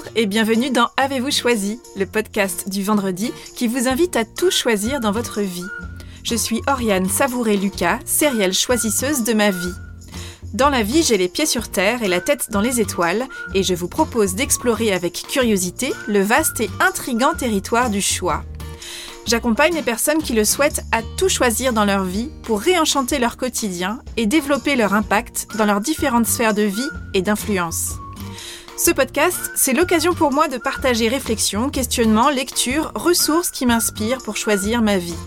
Bonjour et bienvenue dans Avez-vous choisi, le podcast du vendredi qui vous invite à tout choisir dans votre vie. Je suis Oriane Savouré-Lucas, sérielle choisisseuse de ma vie. Dans la vie, j'ai les pieds sur terre et la tête dans les étoiles, et je vous propose d'explorer avec curiosité le vaste et intrigant territoire du choix. J'accompagne les personnes qui le souhaitent à tout choisir dans leur vie pour réenchanter leur quotidien et développer leur impact dans leurs différentes sphères de vie et d'influence. Ce podcast, c'est l'occasion pour moi de partager réflexions, questionnements, lectures, ressources qui m'inspirent pour choisir ma vie.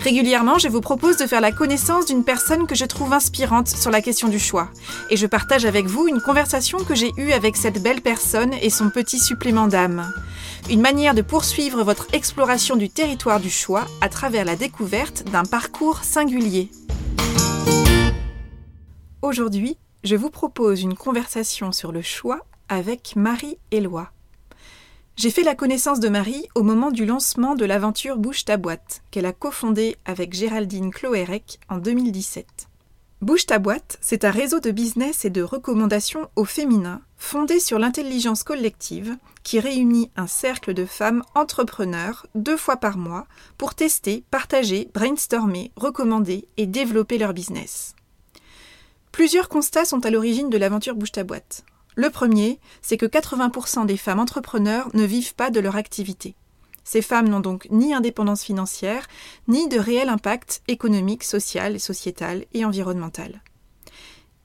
Régulièrement, je vous propose de faire la connaissance d'une personne que je trouve inspirante sur la question du choix. Et je partage avec vous une conversation que j'ai eue avec cette belle personne et son petit supplément d'âme. Une manière de poursuivre votre exploration du territoire du choix à travers la découverte d'un parcours singulier. Aujourd'hui, je vous propose une conversation sur le choix avec Marie Éloi. J'ai fait la connaissance de Marie au moment du lancement de l'aventure Bouge ta boîte, qu'elle a cofondée avec Géraldine Cloérec en 2017. Bouge ta boîte, c'est un réseau de business et de recommandations au féminin fondé sur l'intelligence collective qui réunit un cercle de femmes entrepreneurs deux fois par mois pour tester, partager, brainstormer, recommander et développer leur business. Plusieurs constats sont à l'origine de l'aventure Bouge ta boîte. Le premier, c'est que 80% des femmes entrepreneurs ne vivent pas de leur activité. Ces femmes n'ont donc ni indépendance financière, ni de réel impact économique, social, sociétal et environnemental.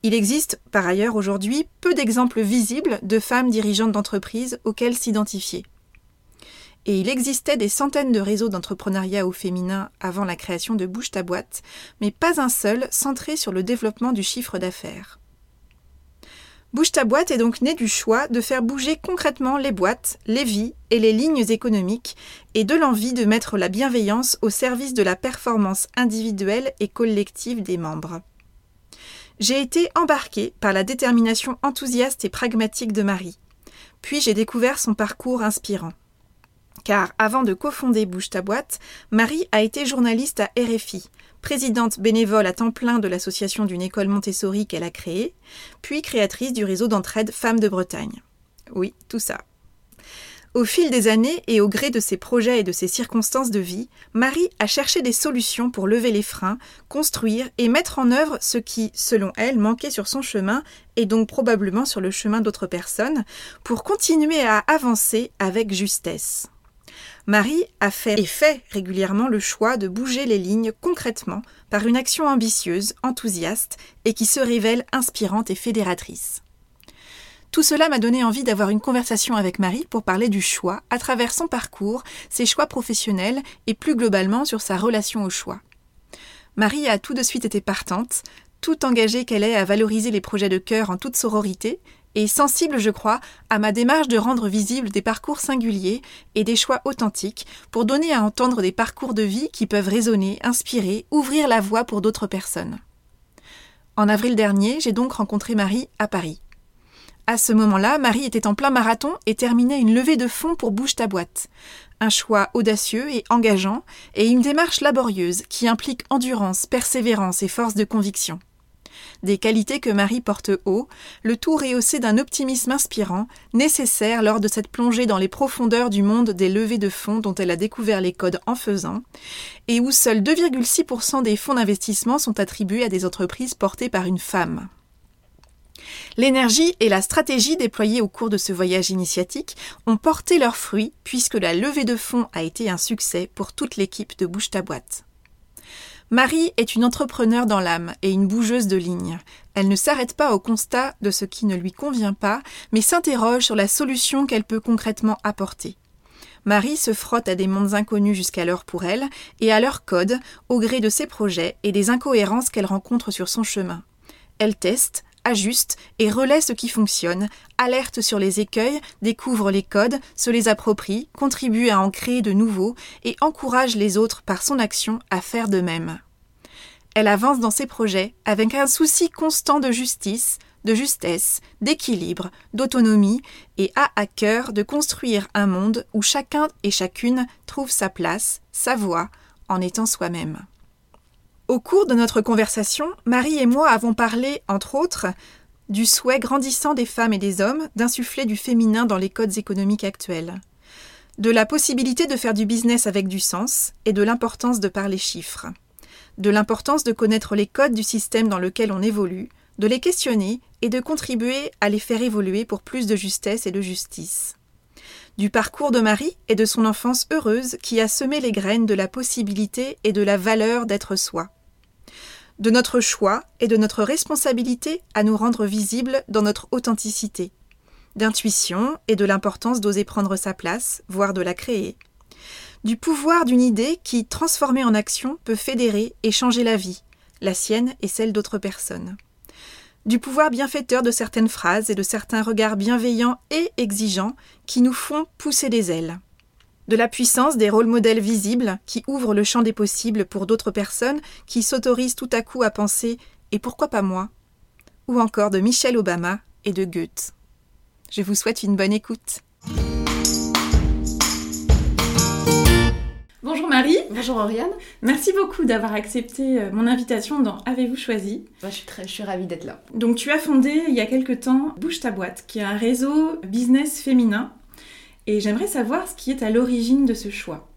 Il existe, par ailleurs, aujourd'hui peu d'exemples visibles de femmes dirigeantes d'entreprises auxquelles s'identifier. Et il existait des centaines de réseaux d'entrepreneuriat au féminin avant la création de Bouge ta boîte, mais pas un seul centré sur le développement du chiffre d'affaires. Bouge ta boîte est donc né du choix de faire bouger concrètement les boîtes, les vies et les lignes économiques et de l'envie de mettre la bienveillance au service de la performance individuelle et collective des membres. J'ai été embarquée par la détermination enthousiaste et pragmatique de Marie. Puis j'ai découvert son parcours inspirant. Car avant de cofonder Bouge ta boîte, Marie a été journaliste à RFI, présidente bénévole à temps plein de l'association d'une école Montessori qu'elle a créée, puis créatrice du réseau d'entraide Femmes de Bretagne. Oui, tout ça. Au fil des années et au gré de ses projets et de ses circonstances de vie, Marie a cherché des solutions pour lever les freins, construire et mettre en œuvre ce qui, selon elle, manquait sur son chemin et donc probablement sur le chemin d'autres personnes, pour continuer à avancer avec justesse. Marie a fait et fait régulièrement le choix de bouger les lignes concrètement par une action ambitieuse, enthousiaste et qui se révèle inspirante et fédératrice. Tout cela m'a donné envie d'avoir une conversation avec Marie pour parler du choix à travers son parcours, ses choix professionnels et plus globalement sur sa relation au choix. Marie a tout de suite été partante, tout engagée qu'elle est à valoriser les projets de cœur en toute sororité et sensible, je crois, à ma démarche de rendre visibles des parcours singuliers et des choix authentiques pour donner à entendre des parcours de vie qui peuvent résonner, inspirer, ouvrir la voie pour d'autres personnes. En avril dernier, j'ai donc rencontré Marie à Paris. À ce moment-là, Marie était en plein marathon et terminait une levée de fonds pour Bouge ta boîte. Un choix audacieux et engageant et une démarche laborieuse qui implique endurance, persévérance et force de conviction des qualités que Marie porte haut, le tout rehaussé d'un optimisme inspirant, nécessaire lors de cette plongée dans les profondeurs du monde des levées de fonds dont elle a découvert les codes en faisant, et où seuls 2,6% des fonds d'investissement sont attribués à des entreprises portées par une femme. L'énergie et la stratégie déployées au cours de ce voyage initiatique ont porté leurs fruits puisque la levée de fonds a été un succès pour toute l'équipe de Bouge ta boîte. Marie est une entrepreneure dans l'âme et une bougeuse de ligne. Elle ne s'arrête pas au constat de ce qui ne lui convient pas, mais s'interroge sur la solution qu'elle peut concrètement apporter. Marie se frotte à des mondes inconnus jusqu'alors pour elle et à leur code, au gré de ses projets et des incohérences qu'elle rencontre sur son chemin. Elle teste, ajuste et relaie ce qui fonctionne, alerte sur les écueils, découvre les codes, se les approprie, contribue à en créer de nouveaux et encourage les autres par son action à faire de même. Elle avance dans ses projets avec un souci constant de justice, de justesse, d'équilibre, d'autonomie et a à cœur de construire un monde où chacun et chacune trouve sa place, sa voie, en étant soi-même. Au cours de notre conversation, Marie et moi avons parlé, entre autres, du souhait grandissant des femmes et des hommes d'insuffler du féminin dans les codes économiques actuels, de la possibilité de faire du business avec du sens et de l'importance de parler chiffres, de l'importance de connaître les codes du système dans lequel on évolue, de les questionner et de contribuer à les faire évoluer pour plus de justesse et de justice. Du parcours de Marie et de son enfance heureuse qui a semé les graines de la possibilité et de la valeur d'être soi de notre choix et de notre responsabilité à nous rendre visibles dans notre authenticité, d'intuition et de l'importance d'oser prendre sa place, voire de la créer, du pouvoir d'une idée qui, transformée en action, peut fédérer et changer la vie, la sienne et celle d'autres personnes, du pouvoir bienfaiteur de certaines phrases et de certains regards bienveillants et exigeants qui nous font pousser des ailes de la puissance des rôles modèles visibles qui ouvrent le champ des possibles pour d'autres personnes qui s'autorisent tout à coup à penser Et pourquoi pas moi? ou encore de Michelle Obama et de Goethe. Je vous souhaite une bonne écoute. Bonjour Marie. Bonjour Oriane. Merci beaucoup d'avoir accepté euh, mon invitation dans Avez-vous choisi? Je, suis très, je suis ravie d'être là. Donc tu as fondé il y a quelque temps Bouge ta boîte, qui est un réseau business féminin et j'aimerais savoir ce qui est à l'origine de ce choix.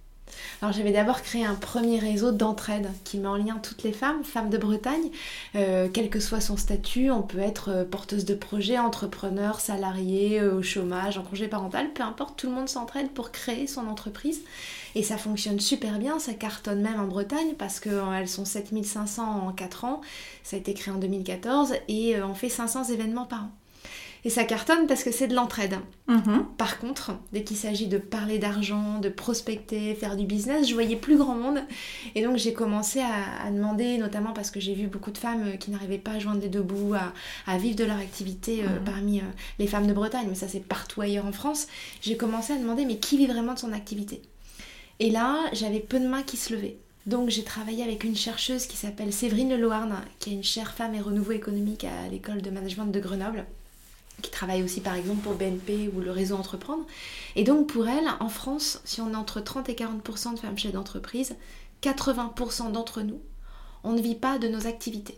Alors j'avais d'abord créé un premier réseau d'entraide qui met en lien toutes les femmes, femmes de Bretagne, euh, quel que soit son statut, on peut être euh, porteuse de projet, entrepreneur, salarié, euh, au chômage, en congé parental, peu importe, tout le monde s'entraide pour créer son entreprise. Et ça fonctionne super bien, ça cartonne même en Bretagne parce qu'elles sont 7500 en 4 ans, ça a été créé en 2014 et on fait 500 événements par an. Et ça cartonne parce que c'est de l'entraide. Mhm. Par contre, dès qu'il s'agit de parler d'argent, de prospecter, faire du business, je voyais plus grand monde. Et donc j'ai commencé à, demander, notamment parce que j'ai vu beaucoup de femmes euh, qui n'arrivaient pas à joindre les deux bouts, à, vivre de leur activité euh, mhm. parmi euh, les femmes de Bretagne, mais ça c'est partout ailleurs en France. J'ai commencé à demander, mais qui vit vraiment de son activité? Et là, j'avais peu de mains qui se levaient. Donc j'ai travaillé avec une chercheuse qui s'appelle Séverine Leloarn, qui est une chère femme et renouveau économique à l'école de management de Grenoble qui travaille aussi par exemple pour BNP ou le réseau Entreprendre. Et donc pour elle, en France, si on est entre 30 et 40% de femmes chefs d'entreprise, 80% d'entre nous, on ne vit pas de nos activités.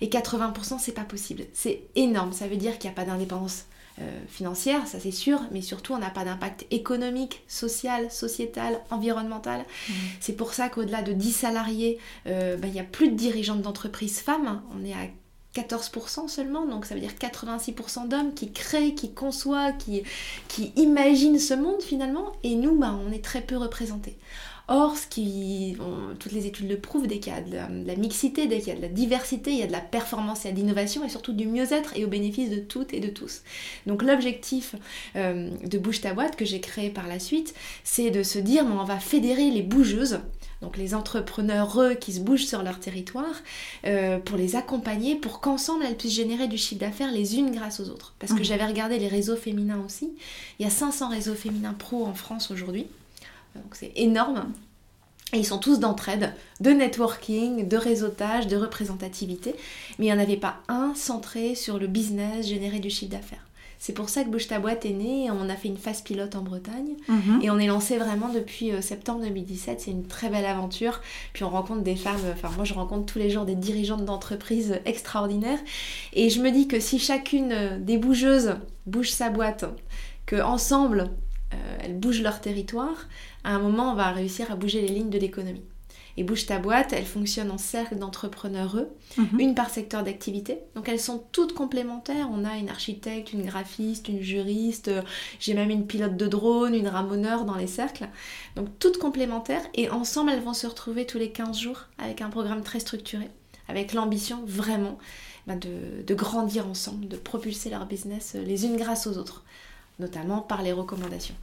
Et 80% c'est pas possible. C'est énorme, ça veut dire qu'il n'y a pas d'indépendance euh, financière, ça c'est sûr, mais surtout on n'a pas d'impact économique, social, sociétal, environnemental. Mmh. C'est pour ça qu'au-delà de 10 salariés, euh, ben, il n'y a plus de dirigeantes d'entreprise femmes. On est à 14% seulement, donc ça veut dire 86% d'hommes qui créent, qui conçoivent, qui, qui imaginent ce monde finalement, et nous, bah, on est très peu représentés. Or, ce qui, toutes les études le prouvent, dès qu'il y a de la, mixité, dès qu'il y a de la diversité, il y a de la performance, il y a de l'innovation et surtout du mieux-être et au bénéfice de toutes et de tous. Donc l'objectif euh, de Bouge ta boîte que j'ai créé par la suite, c'est de se dire, on va fédérer les bougeuses donc les entrepreneurs qui se bougent sur leur territoire, euh, pour les accompagner, pour qu'ensemble elles puissent générer du chiffre d'affaires les unes grâce aux autres. Parce que mmh. j'avais regardé les réseaux féminins aussi. Il y a 500 réseaux féminins pro en France aujourd'hui. Donc c'est énorme. Et ils sont tous d'entraide, de networking, de réseautage, de représentativité. Mais il n'y en avait pas un centré sur le business, générer du chiffre d'affaires. C'est pour ça que Bouge ta boîte est née. On a fait une phase pilote en Bretagne mhm. et on est lancé vraiment depuis euh, septembre 2017. C'est une très belle aventure. Puis on rencontre des femmes, enfin moi je rencontre tous les jours des dirigeantes d'entreprises extraordinaires. Et je me dis que si chacune euh, des bougeuses bouge sa boîte, que ensemble euh, elles bougent leur territoire, à un moment on va réussir à bouger les lignes de l'économie. Et Bouge ta boîte, elle fonctionne en cercle d'entrepreneurs, mhm. une par secteur d'activité. Donc elles sont toutes complémentaires. On a une architecte, une graphiste, une juriste, euh, j'ai même une pilote de drone, une ramoneur dans les cercles. Donc toutes complémentaires et ensemble elles vont se retrouver tous les 15 jours avec un programme très structuré, avec l'ambition vraiment bah, de, de grandir ensemble, de propulser leur business euh, les unes grâce aux autres, notamment par les recommandations.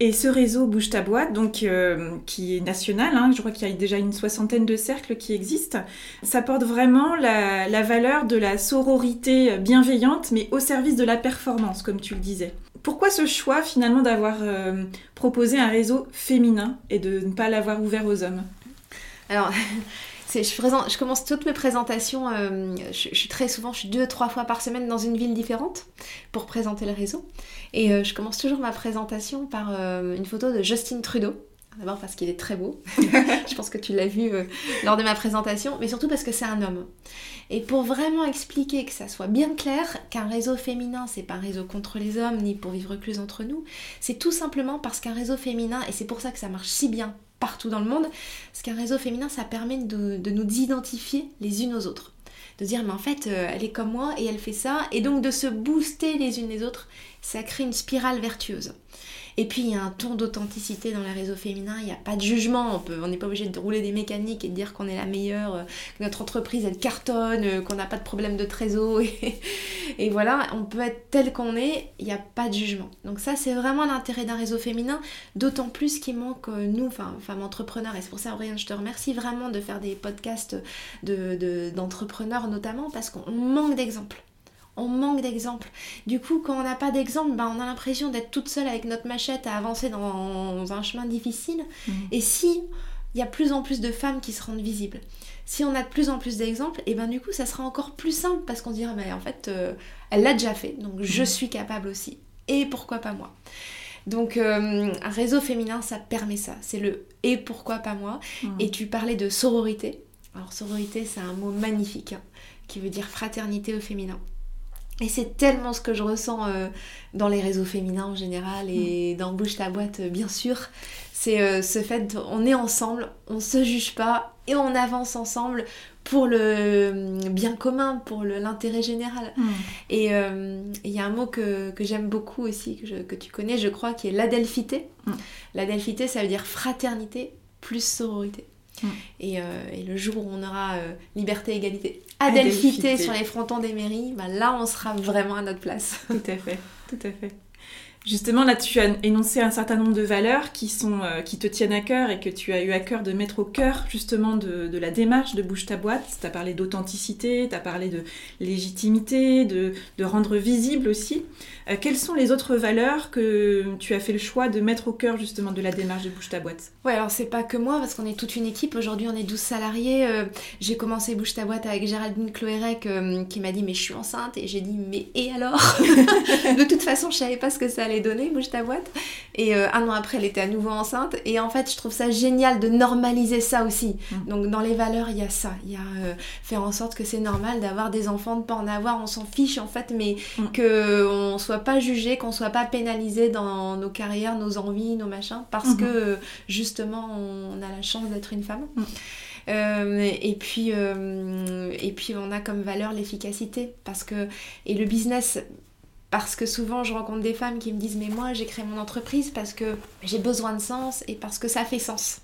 Et ce réseau Bouge ta boîte, donc, euh, qui est national, hein, je crois qu'il y a déjà une soixantaine de cercles qui existent, ça porte vraiment la, valeur de la sororité bienveillante, mais au service de la performance, comme tu le disais. Pourquoi ce choix finalement d'avoir euh, proposé un réseau féminin et de ne pas l'avoir ouvert aux hommes? Alors, je, commence toutes mes présentations, euh, je, suis très souvent, je suis deux, trois fois par semaine dans une ville différente pour présenter le réseau. Et euh, je commence toujours ma présentation par euh, une photo de Justin Trudeau. D'abord parce qu'il est très beau. je pense que tu l'as vu lors de ma présentation, mais surtout parce que c'est un homme. Et pour vraiment expliquer que ça soit bien clair qu'un réseau féminin, c'est pas un réseau contre les hommes ni pour vivre plus entre nous, c'est tout simplement parce qu'un réseau féminin, et c'est pour ça que ça marche si bien partout dans le monde, parce qu'un réseau féminin, ça permet de, nous identifier les unes aux autres. De dire mais en fait euh, elle est comme moi et elle fait ça et donc de se booster les unes les autres ça crée une spirale vertueuse et puis il y a un ton d'authenticité dans les réseaux féminins, il n'y a pas de jugement, on n'est pas obligé de rouler des mécaniques et de dire qu'on est la meilleure, euh, que notre entreprise elle cartonne, euh, qu'on n'a pas de problème de trésor. Et, voilà, on peut être tel qu'on est, il n'y a pas de jugement. Donc ça c'est vraiment l'intérêt d'un réseau féminin, d'autant plus qu'il manque euh, nous, femmes entrepreneurs, et c'est pour ça Aurélien je te remercie vraiment de faire des podcasts d'entrepreneurs de, notamment, parce qu'on manque d'exemples on manque d'exemples. Du coup, quand on n'a pas d'exemple, ben, on a l'impression d'être toute seule avec notre machette à avancer dans un chemin difficile. Mm. Et si il y a plus en plus de femmes qui se rendent visibles, si on a de plus en plus d'exemples, et ben du coup, ça sera encore plus simple parce qu'on dira, mais en fait, euh, elle l'a déjà fait, donc je mm. suis capable aussi. Et pourquoi pas moi? Donc euh, un réseau féminin, ça permet ça. C'est le et pourquoi pas moi. Mm. Et tu parlais de sororité. Alors sororité, c'est un mot magnifique hein, qui veut dire fraternité au féminin. Et c'est tellement ce que je ressens euh, dans les réseaux féminins en général et mm. dans Bouge ta boîte, euh, bien sûr. C'est euh, ce fait, on est ensemble, on se juge pas et on avance ensemble pour le bien commun, pour l'intérêt général. Mm. Et il y a un mot que, j'aime beaucoup aussi, que, que, tu connais, je crois, qui est l'adelphité. Mm. L'adelphité, ça veut dire fraternité plus sororité. Mm. Euh, et, le jour où on aura euh, liberté, égalité, adelphité sur les frontons des mairies, bah là on sera vraiment à notre place. Tout à fait, tout à fait. Justement, là, tu as énoncé un certain nombre de valeurs qui, sont, euh, qui te tiennent à cœur et que tu as eu à cœur de mettre au cœur justement de, la démarche de Bouge ta boîte. Tu as parlé d'authenticité, tu as parlé de légitimité, de, de rendre visible aussi. Euh, quelles sont les autres valeurs que tu as fait le choix de mettre au cœur justement de la démarche de Bouge ta boîte? Ouais, alors c'est pas que moi parce qu'on est toute une équipe. Aujourd'hui, on est 12 salariés. Euh, j'ai commencé Bouge ta boîte avec Géraldine Cloérec qui m'a dit mais je suis enceinte et j'ai dit mais et alors? De toute façon, je savais pas ce que ça allait donné, bouge ta boîte. Et euh, un an après, elle était à nouveau enceinte. Et en fait, je trouve ça génial de normaliser ça aussi. Mm. Donc dans les valeurs, il y a ça. Il y a euh, faire en sorte que c'est normal d'avoir des enfants, de pas en avoir, on s'en fiche en fait, mais mm. qu'on soit pas jugé, qu'on soit pas pénalisé dans nos carrières, nos envies, nos machins, parce mm-hmm. que justement, on a la chance d'être une femme. Mm. Euh, et puis et puis on a comme valeur l'efficacité parce que et le business parce que souvent je rencontre des femmes qui me disent mais moi j'ai créé mon entreprise parce que j'ai besoin de sens et parce que ça fait sens.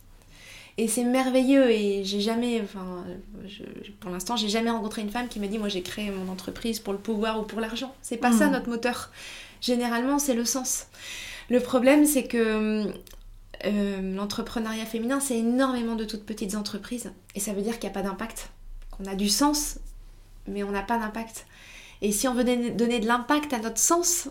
Et c'est merveilleux et j'ai jamais, enfin, pour l'instant, j'ai jamais rencontré une femme qui m'a dit moi j'ai créé mon entreprise pour le pouvoir ou pour l'argent. C'est pas ça hmm. notre moteur. Généralement, c'est le sens. Le problème, c'est que euh, l'entrepreneuriat féminin, c'est énormément de toutes petites entreprises et ça veut dire qu'il n'y a pas d'impact. Qu'on a du sens, mais on n'a pas d'impact. Et si on veut donner de l'impact à notre sens,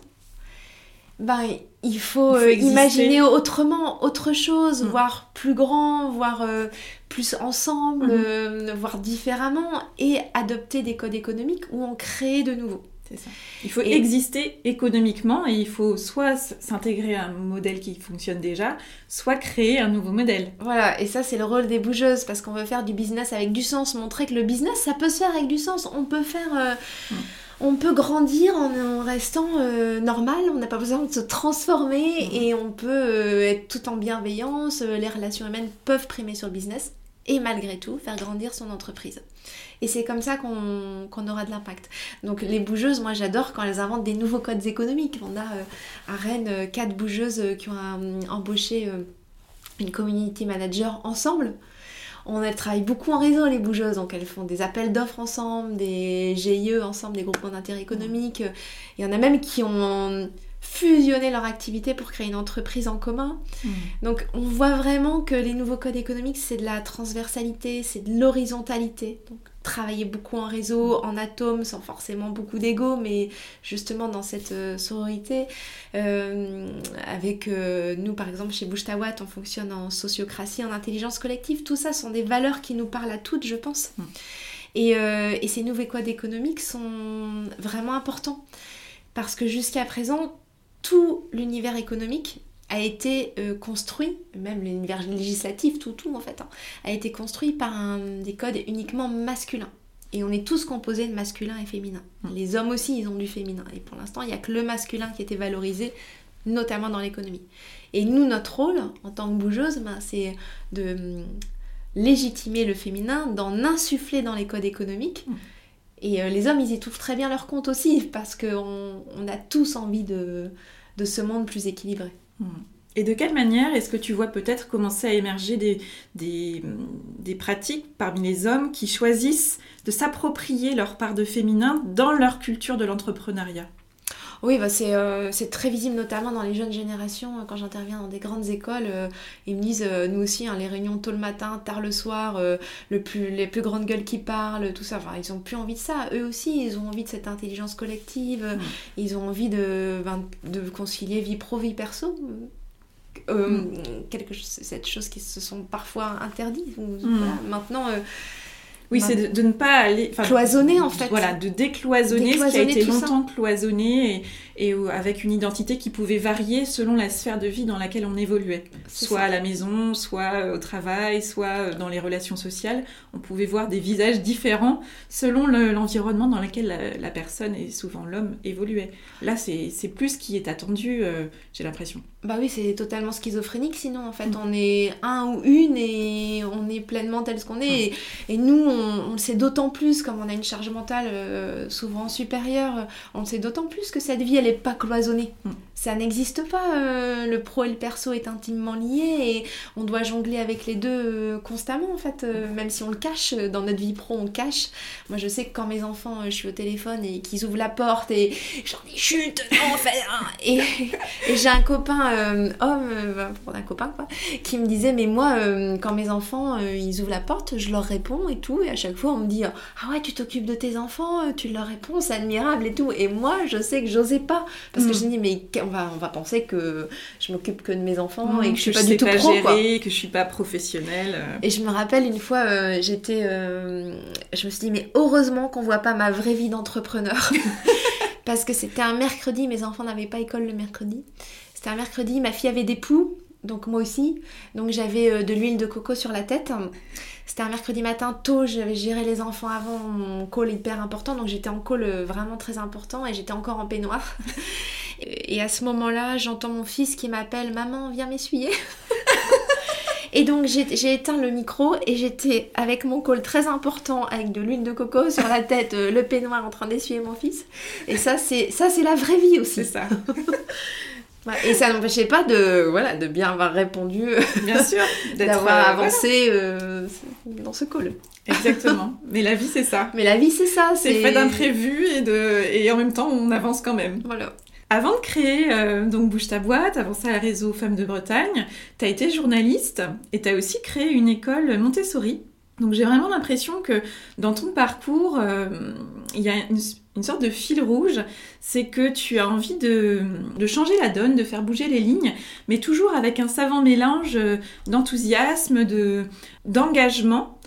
ben, il faut, euh, imaginer autrement, autre chose, mm. voir plus grand, voir euh, plus ensemble, mm. euh, voir différemment et adopter des codes économiques où on crée de nouveau. Ça. Il faut exister économiquement et il faut soit s'intégrer à un modèle qui fonctionne déjà, soit créer un nouveau modèle. Voilà, et ça c'est le rôle des bougeuses parce qu'on veut faire du business avec du sens, montrer que le business ça peut se faire avec du sens. On peut faire. Mm on peut grandir en, restant euh, normal, on n'a pas besoin de se transformer et on peut euh, être tout en bienveillance, euh, les relations humaines peuvent primer sur le business et malgré tout faire grandir son entreprise. Et c'est comme ça qu'on aura de l'impact. Donc les bougeuses, moi j'adore quand elles inventent des nouveaux codes économiques. On a à Rennes quatre bougeuses qui ont embauché une community manager ensemble on travaille beaucoup en réseau, les bougeuses, donc elles font des appels d'offres ensemble, des GIE ensemble, des groupements d'intérêt économique. Il y en a même qui ont fusionné leur activité pour créer une entreprise en commun. Hmm. Donc on voit vraiment que les nouveaux codes économiques, c'est de la transversalité, c'est de l'horizontalité. Donc travailler beaucoup en réseau, en atome, sans forcément beaucoup d'ego, mais justement dans cette euh, sororité. Euh, avec euh, nous, par exemple, chez Bouche on fonctionne en sociocratie, en intelligence collective. Tout ça sont des valeurs qui nous parlent à toutes, je pense. Mm. Et, et, ces nouveaux codes économiques sont vraiment importants. Parce que jusqu'à présent, tout l'univers économique a été construit, même l'univers législatif, tout, tout en fait, hein, a été construit par des codes uniquement masculins. Et on est tous composés de masculin et féminin. Mm. Les hommes aussi, ils ont du féminin. Et pour l'instant, il n'y a que le masculin qui était valorisé, notamment dans l'économie. Et nous, notre rôle, en tant que bougeuse, ben, c'est de hum, légitimer le féminin, d'en insuffler dans les codes économiques. Mm. Et euh, les hommes, ils y trouvent très bien leur compte aussi, parce qu'on on a tous envie de, de ce monde plus équilibré. Et de quelle manière est-ce que tu vois peut-être commencer à émerger des, des, pratiques parmi les hommes qui choisissent de s'approprier leur part de féminin dans leur culture de l'entrepreneuriat? Oui, bah euh, c'est très visible notamment dans les jeunes générations. Quand j'interviens dans des grandes écoles, euh, ils me disent, euh, nous aussi, hein, les réunions tôt le matin, tard le soir, le plus, les plus grandes gueules qui parlent, tout ça. Enfin, ils ont plus envie de ça. Eux aussi, ils ont envie de cette intelligence collective. Mm. Ils ont envie de, ben, de concilier vie pro, vie perso. Euh, mm. quelque cette chose qui se sont parfois interdites. Mm. Maintenant, euh, oui, c'est de, ne pas aller. Cloisonner en fait. Voilà, de décloisonner, ce qui a été longtemps cloisonné et, et, avec une identité qui pouvait varier selon la sphère de vie dans laquelle on évoluait. Soit à la maison, soit euh, au travail, soit euh, dans les relations sociales. On pouvait voir des visages différents selon l'environnement dans lequel la, personne, et souvent l'homme, évoluait. Là, c'est plus ce qui est attendu, euh, j'ai l'impression. Bah oui, c'est totalement schizophrénique sinon en fait. Mm. On est un ou une et on est pleinement tel ce qu'on est. Mm. Et, nous, on, le sait d'autant plus, comme on a une charge mentale euh, souvent supérieure, on le sait d'autant plus que cette vie, elle n'est pas cloisonnée. Mm ça n'existe pas. Euh, le pro et le perso est intimement lié et on doit jongler avec les deux euh, constamment en fait. Euh, même si on le cache, dans notre vie pro on le cache. Moi je sais que quand mes enfants, je suis au téléphone et qu'ils ouvrent la porte et j'en ai chute, non en fait. Hein. et, j'ai un copain homme, pour un copain quoi, qui me disait mais moi quand mes enfants ils ouvrent la porte, je leur réponds et tout et à chaque fois on me dit ah ouais tu t'occupes de tes enfants, tu leur réponds, c'est admirable et tout. Et moi je sais que j'osais pas parce que mm. je me dis mais on va, penser que je m'occupe que de mes enfants et que je suis pas du tout pro, gérer, que je suis pas professionnelle. Euh. Et je me rappelle une fois, euh, j'étais, euh, je me suis dit mais heureusement qu'on voit pas ma vraie vie d'entrepreneur parce que c'était un mercredi, mes enfants n'avaient pas école le mercredi. C'était un mercredi, ma fille avait des poux, donc moi aussi, donc j'avais de l'huile de coco sur la tête. C'était un mercredi matin tôt, j'avais géré les enfants avant mon call hyper important, donc j'étais en call vraiment très important et j'étais encore en peignoir. Et à ce moment-là, j'entends mon fils qui m'appelle Maman, viens m'essuyer. Et donc j'ai éteint le micro et j'étais avec mon col très important avec de l'huile de coco sur la tête, euh, le peignoir en train d'essuyer mon fils. Et ça c'est ça c'est la vraie vie aussi. C'est ça. et ça n'empêchait pas de voilà de bien avoir répondu, bien sûr, d'avoir euh, avancé euh, dans ce call. Exactement. Mais la vie c'est ça. Mais la vie c'est ça. C'est fait d'imprévus et de et en même temps on avance quand même. Voilà. Avant de créer euh, donc Bouge ta boîte, avant ça le réseau Femmes de Bretagne, tu as été journaliste et tu as aussi créé une école Montessori. Donc j'ai vraiment l'impression que dans ton parcours, euh, il y a une, sorte de fil rouge, c'est que tu as envie de, changer la donne, de faire bouger les lignes, mais toujours avec un savant mélange euh, d'enthousiasme, d'engagement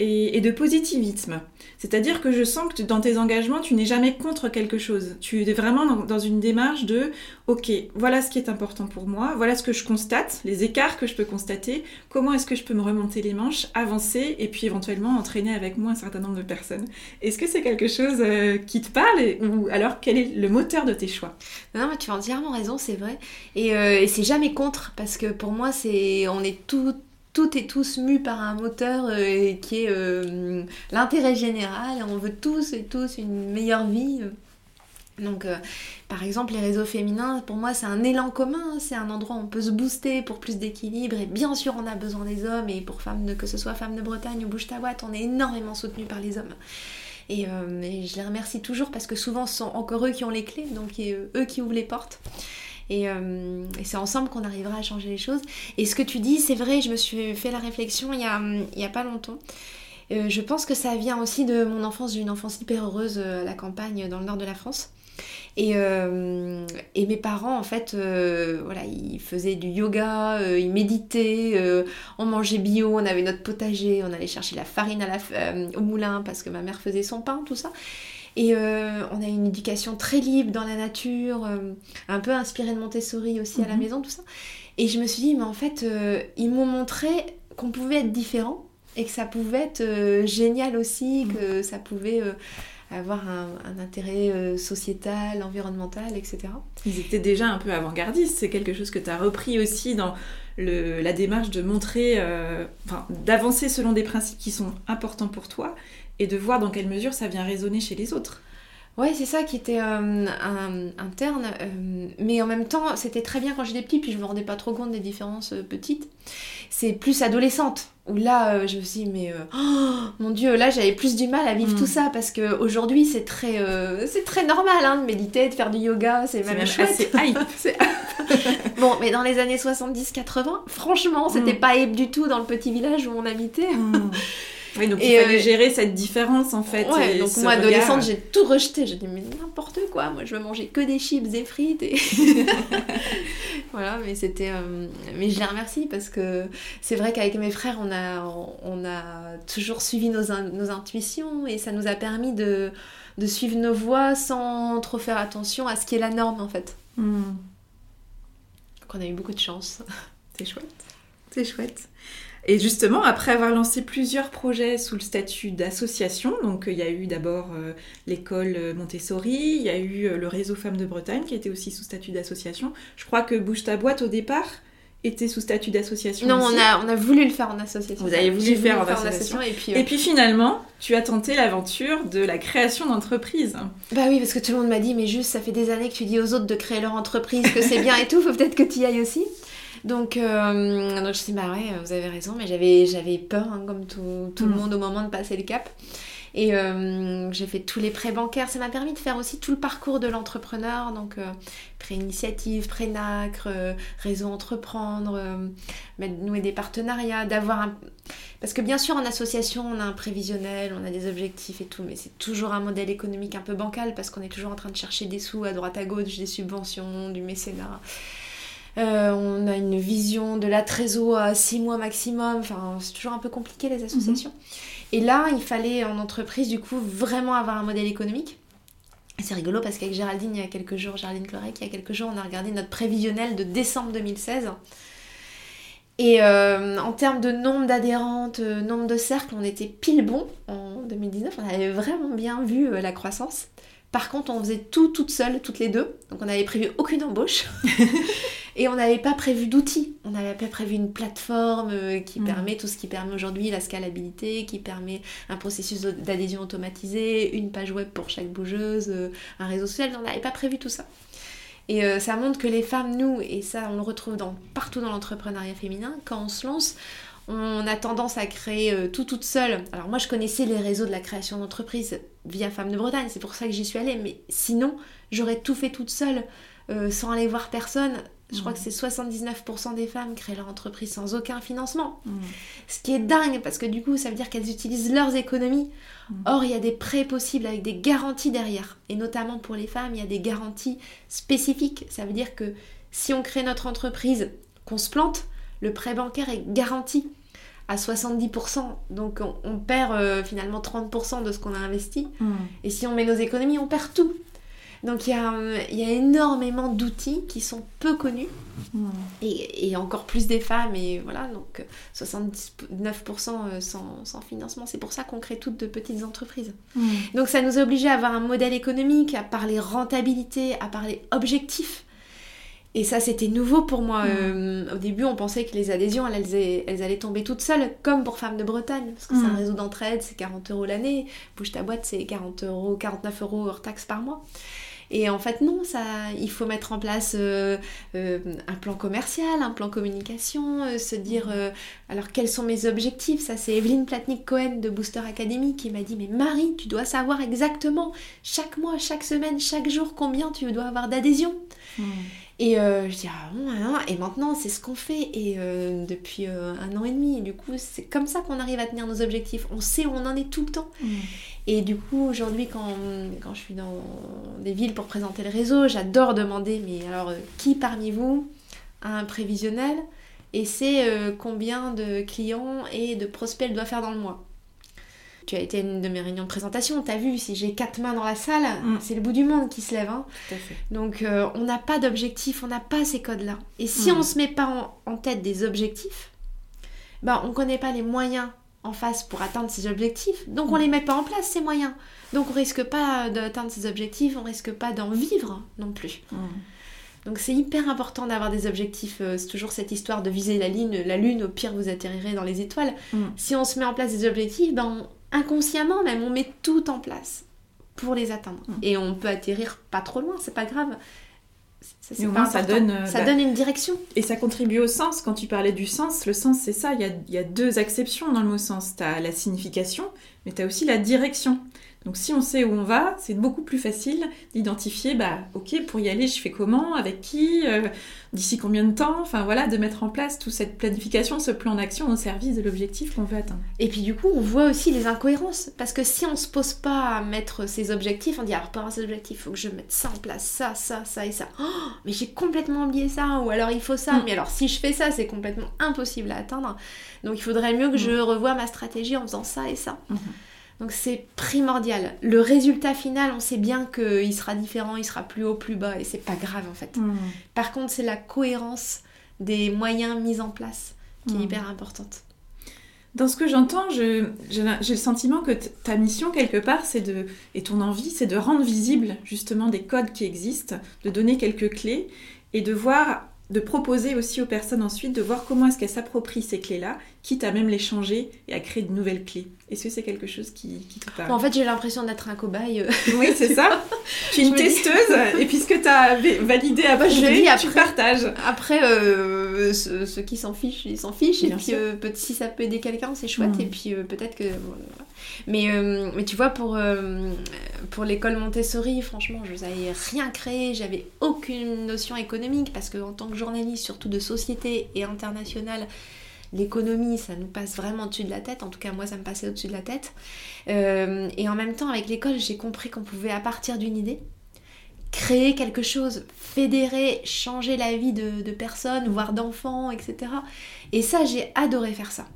et de positivisme. C'est-à-dire que je sens que dans tes engagements, tu n'es jamais contre quelque chose. Tu es vraiment dans, une démarche de OK, voilà ce qui est important pour moi, voilà ce que je constate, les écarts que je peux constater, comment est-ce que je peux me remonter les manches, avancer et puis éventuellement entraîner avec moi un certain nombre de personnes. Est-ce que c'est quelque chose euh, qui te parle ou alors quel est le moteur de tes choix? Non, mais tu as entièrement raison, c'est vrai. Et, euh, et c'est jamais contre parce que pour moi, c'est on est tout toutes et tous mus par un moteur euh, qui est euh, l'intérêt général. On veut tous et tous une meilleure vie. Donc, euh, par exemple, les réseaux féminins, pour moi, c'est un élan commun. C'est un endroit où on peut se booster pour plus d'équilibre. Et bien sûr, on a besoin des hommes. Et pour femmes, de, que ce soit Femmes de Bretagne ou Bouge ta boîte, on est énormément soutenu par les hommes. Et, je les remercie toujours parce que souvent, ce sont encore eux qui ont les clés. Donc, eux qui ouvrent les portes. Euh, et, c'est ensemble qu'on arrivera à changer les choses. Et ce que tu dis, c'est vrai, je me suis fait la réflexion il y a, il y a pas longtemps. Euh, je pense que ça vient aussi de mon enfance, d'une enfance hyper heureuse euh, à la campagne dans le nord de la France. Et, et mes parents, en fait, voilà, ils faisaient du yoga, ils méditaient, on mangeait bio, on avait notre potager, on allait chercher la farine à la, au moulin parce que ma mère faisait son pain, tout ça. Et on a une éducation très libre dans la nature, un peu inspirée de Montessori aussi à la mhm. maison, tout ça. Et je me suis dit, mais en fait, ils m'ont montré qu'on pouvait être différent et que ça pouvait être génial aussi, mhm. que ça pouvait avoir un, intérêt euh, sociétal, environnemental, etc. Ils étaient déjà un peu avant-gardistes, c'est quelque chose que tu as repris aussi dans le, la démarche de montrer, euh, enfin, d'avancer selon des principes qui sont importants pour toi et de voir dans quelle mesure ça vient résonner chez les autres. Ouais, c'est ça qui était euh, interne. mais en même temps, c'était très bien quand j'étais petite, puis je me rendais pas trop compte des différences petites. C'est plus adolescente où là euh, je me suis dit mais euh, oh, mon dieu là j'avais plus du mal à vivre tout mm. ça parce que aujourd'hui c'est très euh, c'est très normal hein, de méditer de faire du yoga c'est même, chouette c'est hype bon mais dans les années 70 80 franchement c'était mm. pas hype du tout dans le petit village où on habitait mm. Oui, donc il fallait gérer cette différence en fait. Ouais, donc moi, adolescente, j'ai tout rejeté. J'ai dit, mais n'importe quoi, moi je veux manger que des chips et frites. Et... voilà, mais c'était. Euh, mais je les remercie parce que c'est vrai qu'avec mes frères, on a, on a toujours suivi nos, nos intuitions et ça nous a permis de, de suivre nos voies sans trop faire attention à ce qui est la norme en fait. Hmm. Donc on a eu beaucoup de chance. C'est chouette. C'est chouette. Et justement, après avoir lancé plusieurs projets sous le statut d'association, donc il y a eu d'abord euh, l'école Montessori, il y a eu euh, le réseau Femmes de Bretagne qui était aussi sous statut d'association. Je crois que Bouge ta boîte au départ était sous statut d'association. Non, on a, on a voulu le faire en association. Vous avez voulu le faire, en, association. et, puis, et puis finalement, tu as tenté l'aventure de la création d'entreprise. Bah oui, parce que tout le monde m'a dit, mais juste, ça fait des années que tu dis aux autres de créer leur entreprise, que c'est bien et tout, faut peut-être que tu y ailles aussi. Donc, euh, donc je dit, bah ouais, vous avez raison, mais j'avais, j'avais peur, hein, comme tout, tout le mm. monde, au moment de passer le cap. Et euh, j'ai fait tous les prêts bancaires. Ça m'a permis de faire aussi tout le parcours de l'entrepreneur. Donc, euh, pré-initiative, pré-nacre, réseau entreprendre, nouer des partenariats, d'avoir un. Parce que bien sûr, en association, on a un prévisionnel, on a des objectifs et tout, mais c'est toujours un modèle économique un peu bancal parce qu'on est toujours en train de chercher des sous à droite à gauche, des subventions, du mécénat. Euh, on a une vision de la trésor à 6 mois maximum. Enfin, c'est toujours un peu compliqué les associations. Mhm. Et là, il fallait en entreprise, du coup, vraiment avoir un modèle économique. C'est rigolo parce qu'avec Géraldine, il y a quelques jours, Géraldine Clorec, il y a quelques jours, on a regardé notre prévisionnel de décembre 2016. Et euh, en termes de nombre d'adhérentes, euh, nombre de cercles, on était pile bon en 2019. On avait vraiment bien vu la croissance. Par contre, on faisait tout toute seule, toutes les deux. Donc on n'avait prévu aucune embauche. et on n'avait pas prévu d'outils. On n'avait pas prévu une plateforme euh, qui mm. permet tout ce qui permet aujourd'hui la scalabilité, qui permet un processus d'adhésion automatisé, une page web pour chaque bougeuse, euh, un réseau social. On n'avait pas prévu tout ça. Et euh, ça montre que les femmes, nous, et ça on le retrouve dans, partout dans l'entrepreneuriat féminin, quand on se lance, on a tendance à créer euh, tout toute seule. Alors moi je connaissais les réseaux de la création d'entreprise via Femmes de Bretagne, c'est pour ça que j'y suis allée, mais sinon j'aurais tout fait toute seule euh, sans aller voir personne. Je crois que c'est 79% des femmes créent leur entreprise sans aucun financement. Mmh. Ce qui est dingue parce que du coup ça veut dire qu'elles utilisent leurs économies. Mmh. Or il y a des prêts possibles avec des garanties derrière. Et notamment pour les femmes, il y a des garanties spécifiques. Ça veut dire que si on crée notre entreprise, qu'on se plante, le prêt bancaire est garanti à 70%. Donc on, perd euh, finalement 30% de ce qu'on a investi. Hmm. Et si on met nos économies, on perd tout. Donc il y, a, y a énormément d'outils qui sont peu connus. Hmm. Et, encore plus des femmes. Et voilà, donc 79% euh, sans, sans, financement. C'est pour ça qu'on crée toutes de petites entreprises. Hmm. Donc ça nous a obligés à avoir un modèle économique, à parler rentabilité, à parler objectif. Et ça, c'était nouveau pour moi. Mm. Euh, au début, on pensait que les adhésions, elles, elles, allaient tomber toutes seules, comme pour Femmes de Bretagne, parce que c'est un réseau d'entraide, c'est 40 euros l'année. Bouge ta boîte, c'est 40 euros, 49 euros hors taxe par mois. Et en fait, non, ça, il faut mettre en place euh, euh, un plan commercial, un plan communication, se dire mm. alors quels sont mes objectifs? Ça, c'est Evelyne Platnik-Cohen de Booster Academy qui m'a dit Mais Marie, tu dois savoir exactement chaque mois, chaque semaine, chaque jour combien tu dois avoir d'adhésion. Et euh, je dis, ah bon, hein, et maintenant c'est ce qu'on fait, et euh, depuis euh, un an et demi, et du coup c'est comme ça qu'on arrive à tenir nos objectifs, on sait où on en est tout le temps. Mm. Et du coup aujourd'hui quand, quand, je suis dans des villes pour présenter le réseau, j'adore demander, mais alors qui parmi vous a un prévisionnel? Et sait combien de clients et de prospects elle doit faire dans le mois? Tu as été à une de mes réunions de présentation, t'as vu, si j'ai quatre mains dans la salle, Mm. c'est le bout du monde qui se lève. hein. Tout à fait. Donc euh, on n'a pas d'objectif, on n'a pas ces codes-là. Et si Mm. on se met pas en, en tête des objectifs, ben on connaît pas les moyens en face pour atteindre ces objectifs, donc on Mm. les met pas en place ces moyens. Donc on risque pas d'atteindre ces objectifs, on risque pas d'en vivre non plus. Mm. Donc c'est hyper important d'avoir des objectifs. euh, C'est toujours cette histoire de viser la ligne, la lune, au pire vous atterrirez dans les étoiles. Mm. Si on se met en place des objectifs, ben on- inconsciemment même, on met tout en place pour les atteindre. Mm. Et on peut atterrir pas trop loin, c'est pas grave. Ça, au moins, ça donne, euh, ça bah, donne une direction. Et ça contribue au sens. Quand tu parlais du sens, le sens, c'est ça. Il y a, y a deux acceptions dans le mot sens. Tu as la signification, mais tu as aussi la direction. Donc si on sait où on va, c'est beaucoup plus facile d'identifier, bah ok, pour y aller, je fais comment, avec qui, euh, d'ici combien de temps, enfin voilà, de mettre en place toute cette planification, ce plan d'action au service de l'objectif qu'on veut atteindre. Et puis du coup, on voit aussi les incohérences. Parce que si on se pose pas à mettre ces objectifs, on dit alors pour avoir ces objectifs, il faut que je mette ça en place, ça, ça, ça et ça. Oh, mais j'ai complètement oublié ça. Ou alors il faut ça. Mm. Mais alors si je fais ça, c'est complètement impossible à atteindre. Donc il faudrait mieux que je revoie ma stratégie en faisant ça et ça. Mhm. Donc c'est primordial. Le résultat final, on sait bien qu'il sera différent, il sera plus haut, plus bas, et c'est pas grave en fait. Par contre, c'est la cohérence des moyens mis en place qui est Mhm. hyper importante. Dans ce que j'entends, je- j'ai le sentiment que ta mission, quelque part, c'est de, et ton envie, c'est de rendre visible justement des codes qui existent, de donner quelques clés et de voir, de proposer aussi aux personnes ensuite de voir comment est-ce qu'elles s'approprient ces clés-là, quitte à même les changer et à créer de nouvelles clés. Est-ce que c'est quelque chose qui, qui te parle? En fait, j'ai l'impression d'être un cobaye. euh, Oui, c'est ça. Tu es une Je me dis- testeuse et puisque tu as validé, Moi, je le approuvé, dis tu après. partages. Après, euh, ceux, ceux qui s'en fichent, ils s'en fichent. Bien et puis, euh, si ça peut aider quelqu'un, c'est chouette. Mm. Et puis, euh, peut-être que. voilà. Mais, euh, mais tu vois, pour, euh, pour l'école Montessori, franchement, je n'avais rien créé. J'avais aucune notion économique parce que, en tant que journaliste, surtout de société et internationale, l'économie, ça nous passe vraiment au-dessus de la tête. En tout cas, moi, ça me passait au-dessus de la tête. Euh, et en même temps, avec l'école, j'ai compris qu'on pouvait, à partir d'une idée, créer quelque chose, fédérer, changer la vie de personnes, voire d'enfants, etc. Et ça, j'ai adoré faire ça.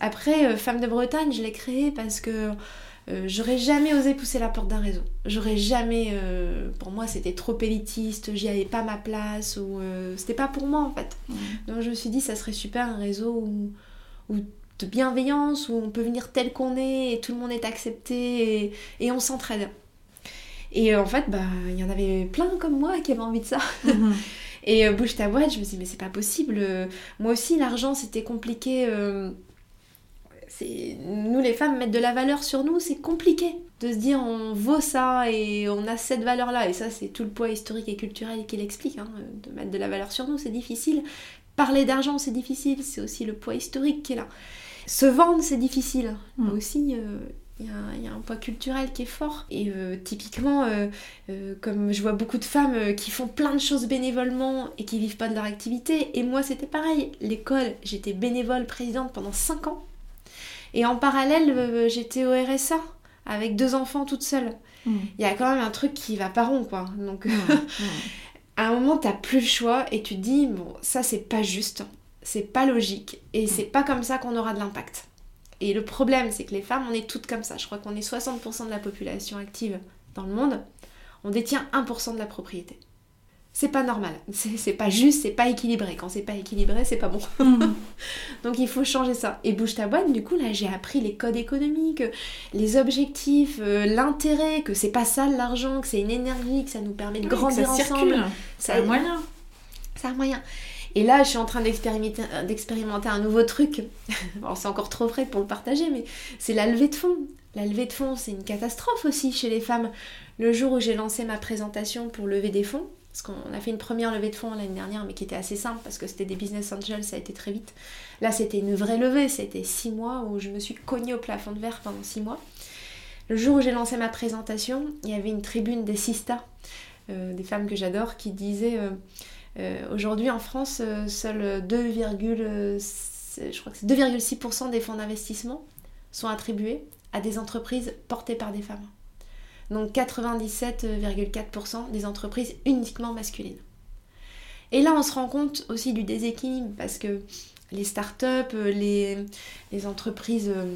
Après, euh, Femme de Bretagne, je l'ai créé parce que euh, j'aurais jamais osé pousser la porte d'un réseau. J'aurais jamais. euh, pour moi, c'était trop élitiste, j'y avais pas ma place, ou euh, c'était pas pour moi en fait. Donc je me suis dit, ça serait super un réseau où, où de bienveillance, où on peut venir tel qu'on est et tout le monde est accepté et, et on s'entraide. Et en fait, bah, il y en avait plein comme moi qui avaient envie de ça. Mhm. Et bouge ta boîte, je me suis dit, mais c'est pas possible. Moi aussi, l'argent, c'était compliqué. Nous, les femmes, mettre de la valeur sur nous, c'est compliqué. De se dire, on vaut ça et on a cette valeur-là. Et ça, c'est tout le poids historique et culturel qui l'explique. hein, De mettre de la valeur sur nous, c'est difficile. Parler d'argent, c'est difficile. C'est aussi le poids historique qui est là. Se vendre, c'est difficile. Là Mm. aussi, euh, il y, a un- il y a un poids culturel qui est fort. Et euh, typiquement, euh, euh, comme je vois beaucoup de femmes qui font plein de choses bénévolement et qui vivent pas de leur activité, et moi c'était pareil. L'école, j'étais bénévole présidente pendant 5 ans. Et en parallèle, euh, j'étais au RSA avec deux enfants toute seule. Mhm. Il y a quand même un truc qui va pas rond, quoi. Donc, Mhm. à un moment, t'as plus le choix et tu te dis, bon, ça c'est pas juste, c'est pas logique, et c'est pas comme ça qu'on aura de l'impact. Et le problème, c'est que les femmes, on est toutes comme ça. Je crois qu'on est 60% de la population active dans le monde. On détient 1% de la propriété. C'est pas normal. C'est pas juste, c'est pas équilibré. Quand c'est pas équilibré, c'est pas bon. Mhm. Donc il faut changer ça. Et bouge ta boîte, du coup, là, j'ai appris les codes économiques, les objectifs, euh, l'intérêt, que c'est pas ça l'argent, que c'est une énergie, que ça nous permet de Oui, grandir ça ensemble. circule. C'est un moyen. C'est un moyen. Et là, je suis en train d'expérimenter, d'expérimenter un nouveau truc. Bon, c'est encore trop frais pour le partager, mais c'est la levée de fonds. La levée de fonds, c'est une catastrophe aussi chez les femmes. Le jour où j'ai lancé ma présentation pour lever des fonds, parce qu'on a fait une première levée de fonds l'année dernière, mais qui était assez simple parce que c'était des business angels, ça a été très vite. Là, c'était une vraie levée, c'était six mois où je me suis cognée au plafond de verre pendant six mois. Le jour où j'ai lancé ma présentation, il y avait une tribune des Sista, euh, des femmes que j'adore, qui disaient euh, euh, aujourd'hui en France, seuls 2, je crois que c'est 2,6% des fonds d'investissement sont attribués à des entreprises portées par des femmes. Donc 97,4% des entreprises uniquement masculines. Et là, on se rend compte aussi du déséquilibre parce que les startups, euh, les, les entreprises euh,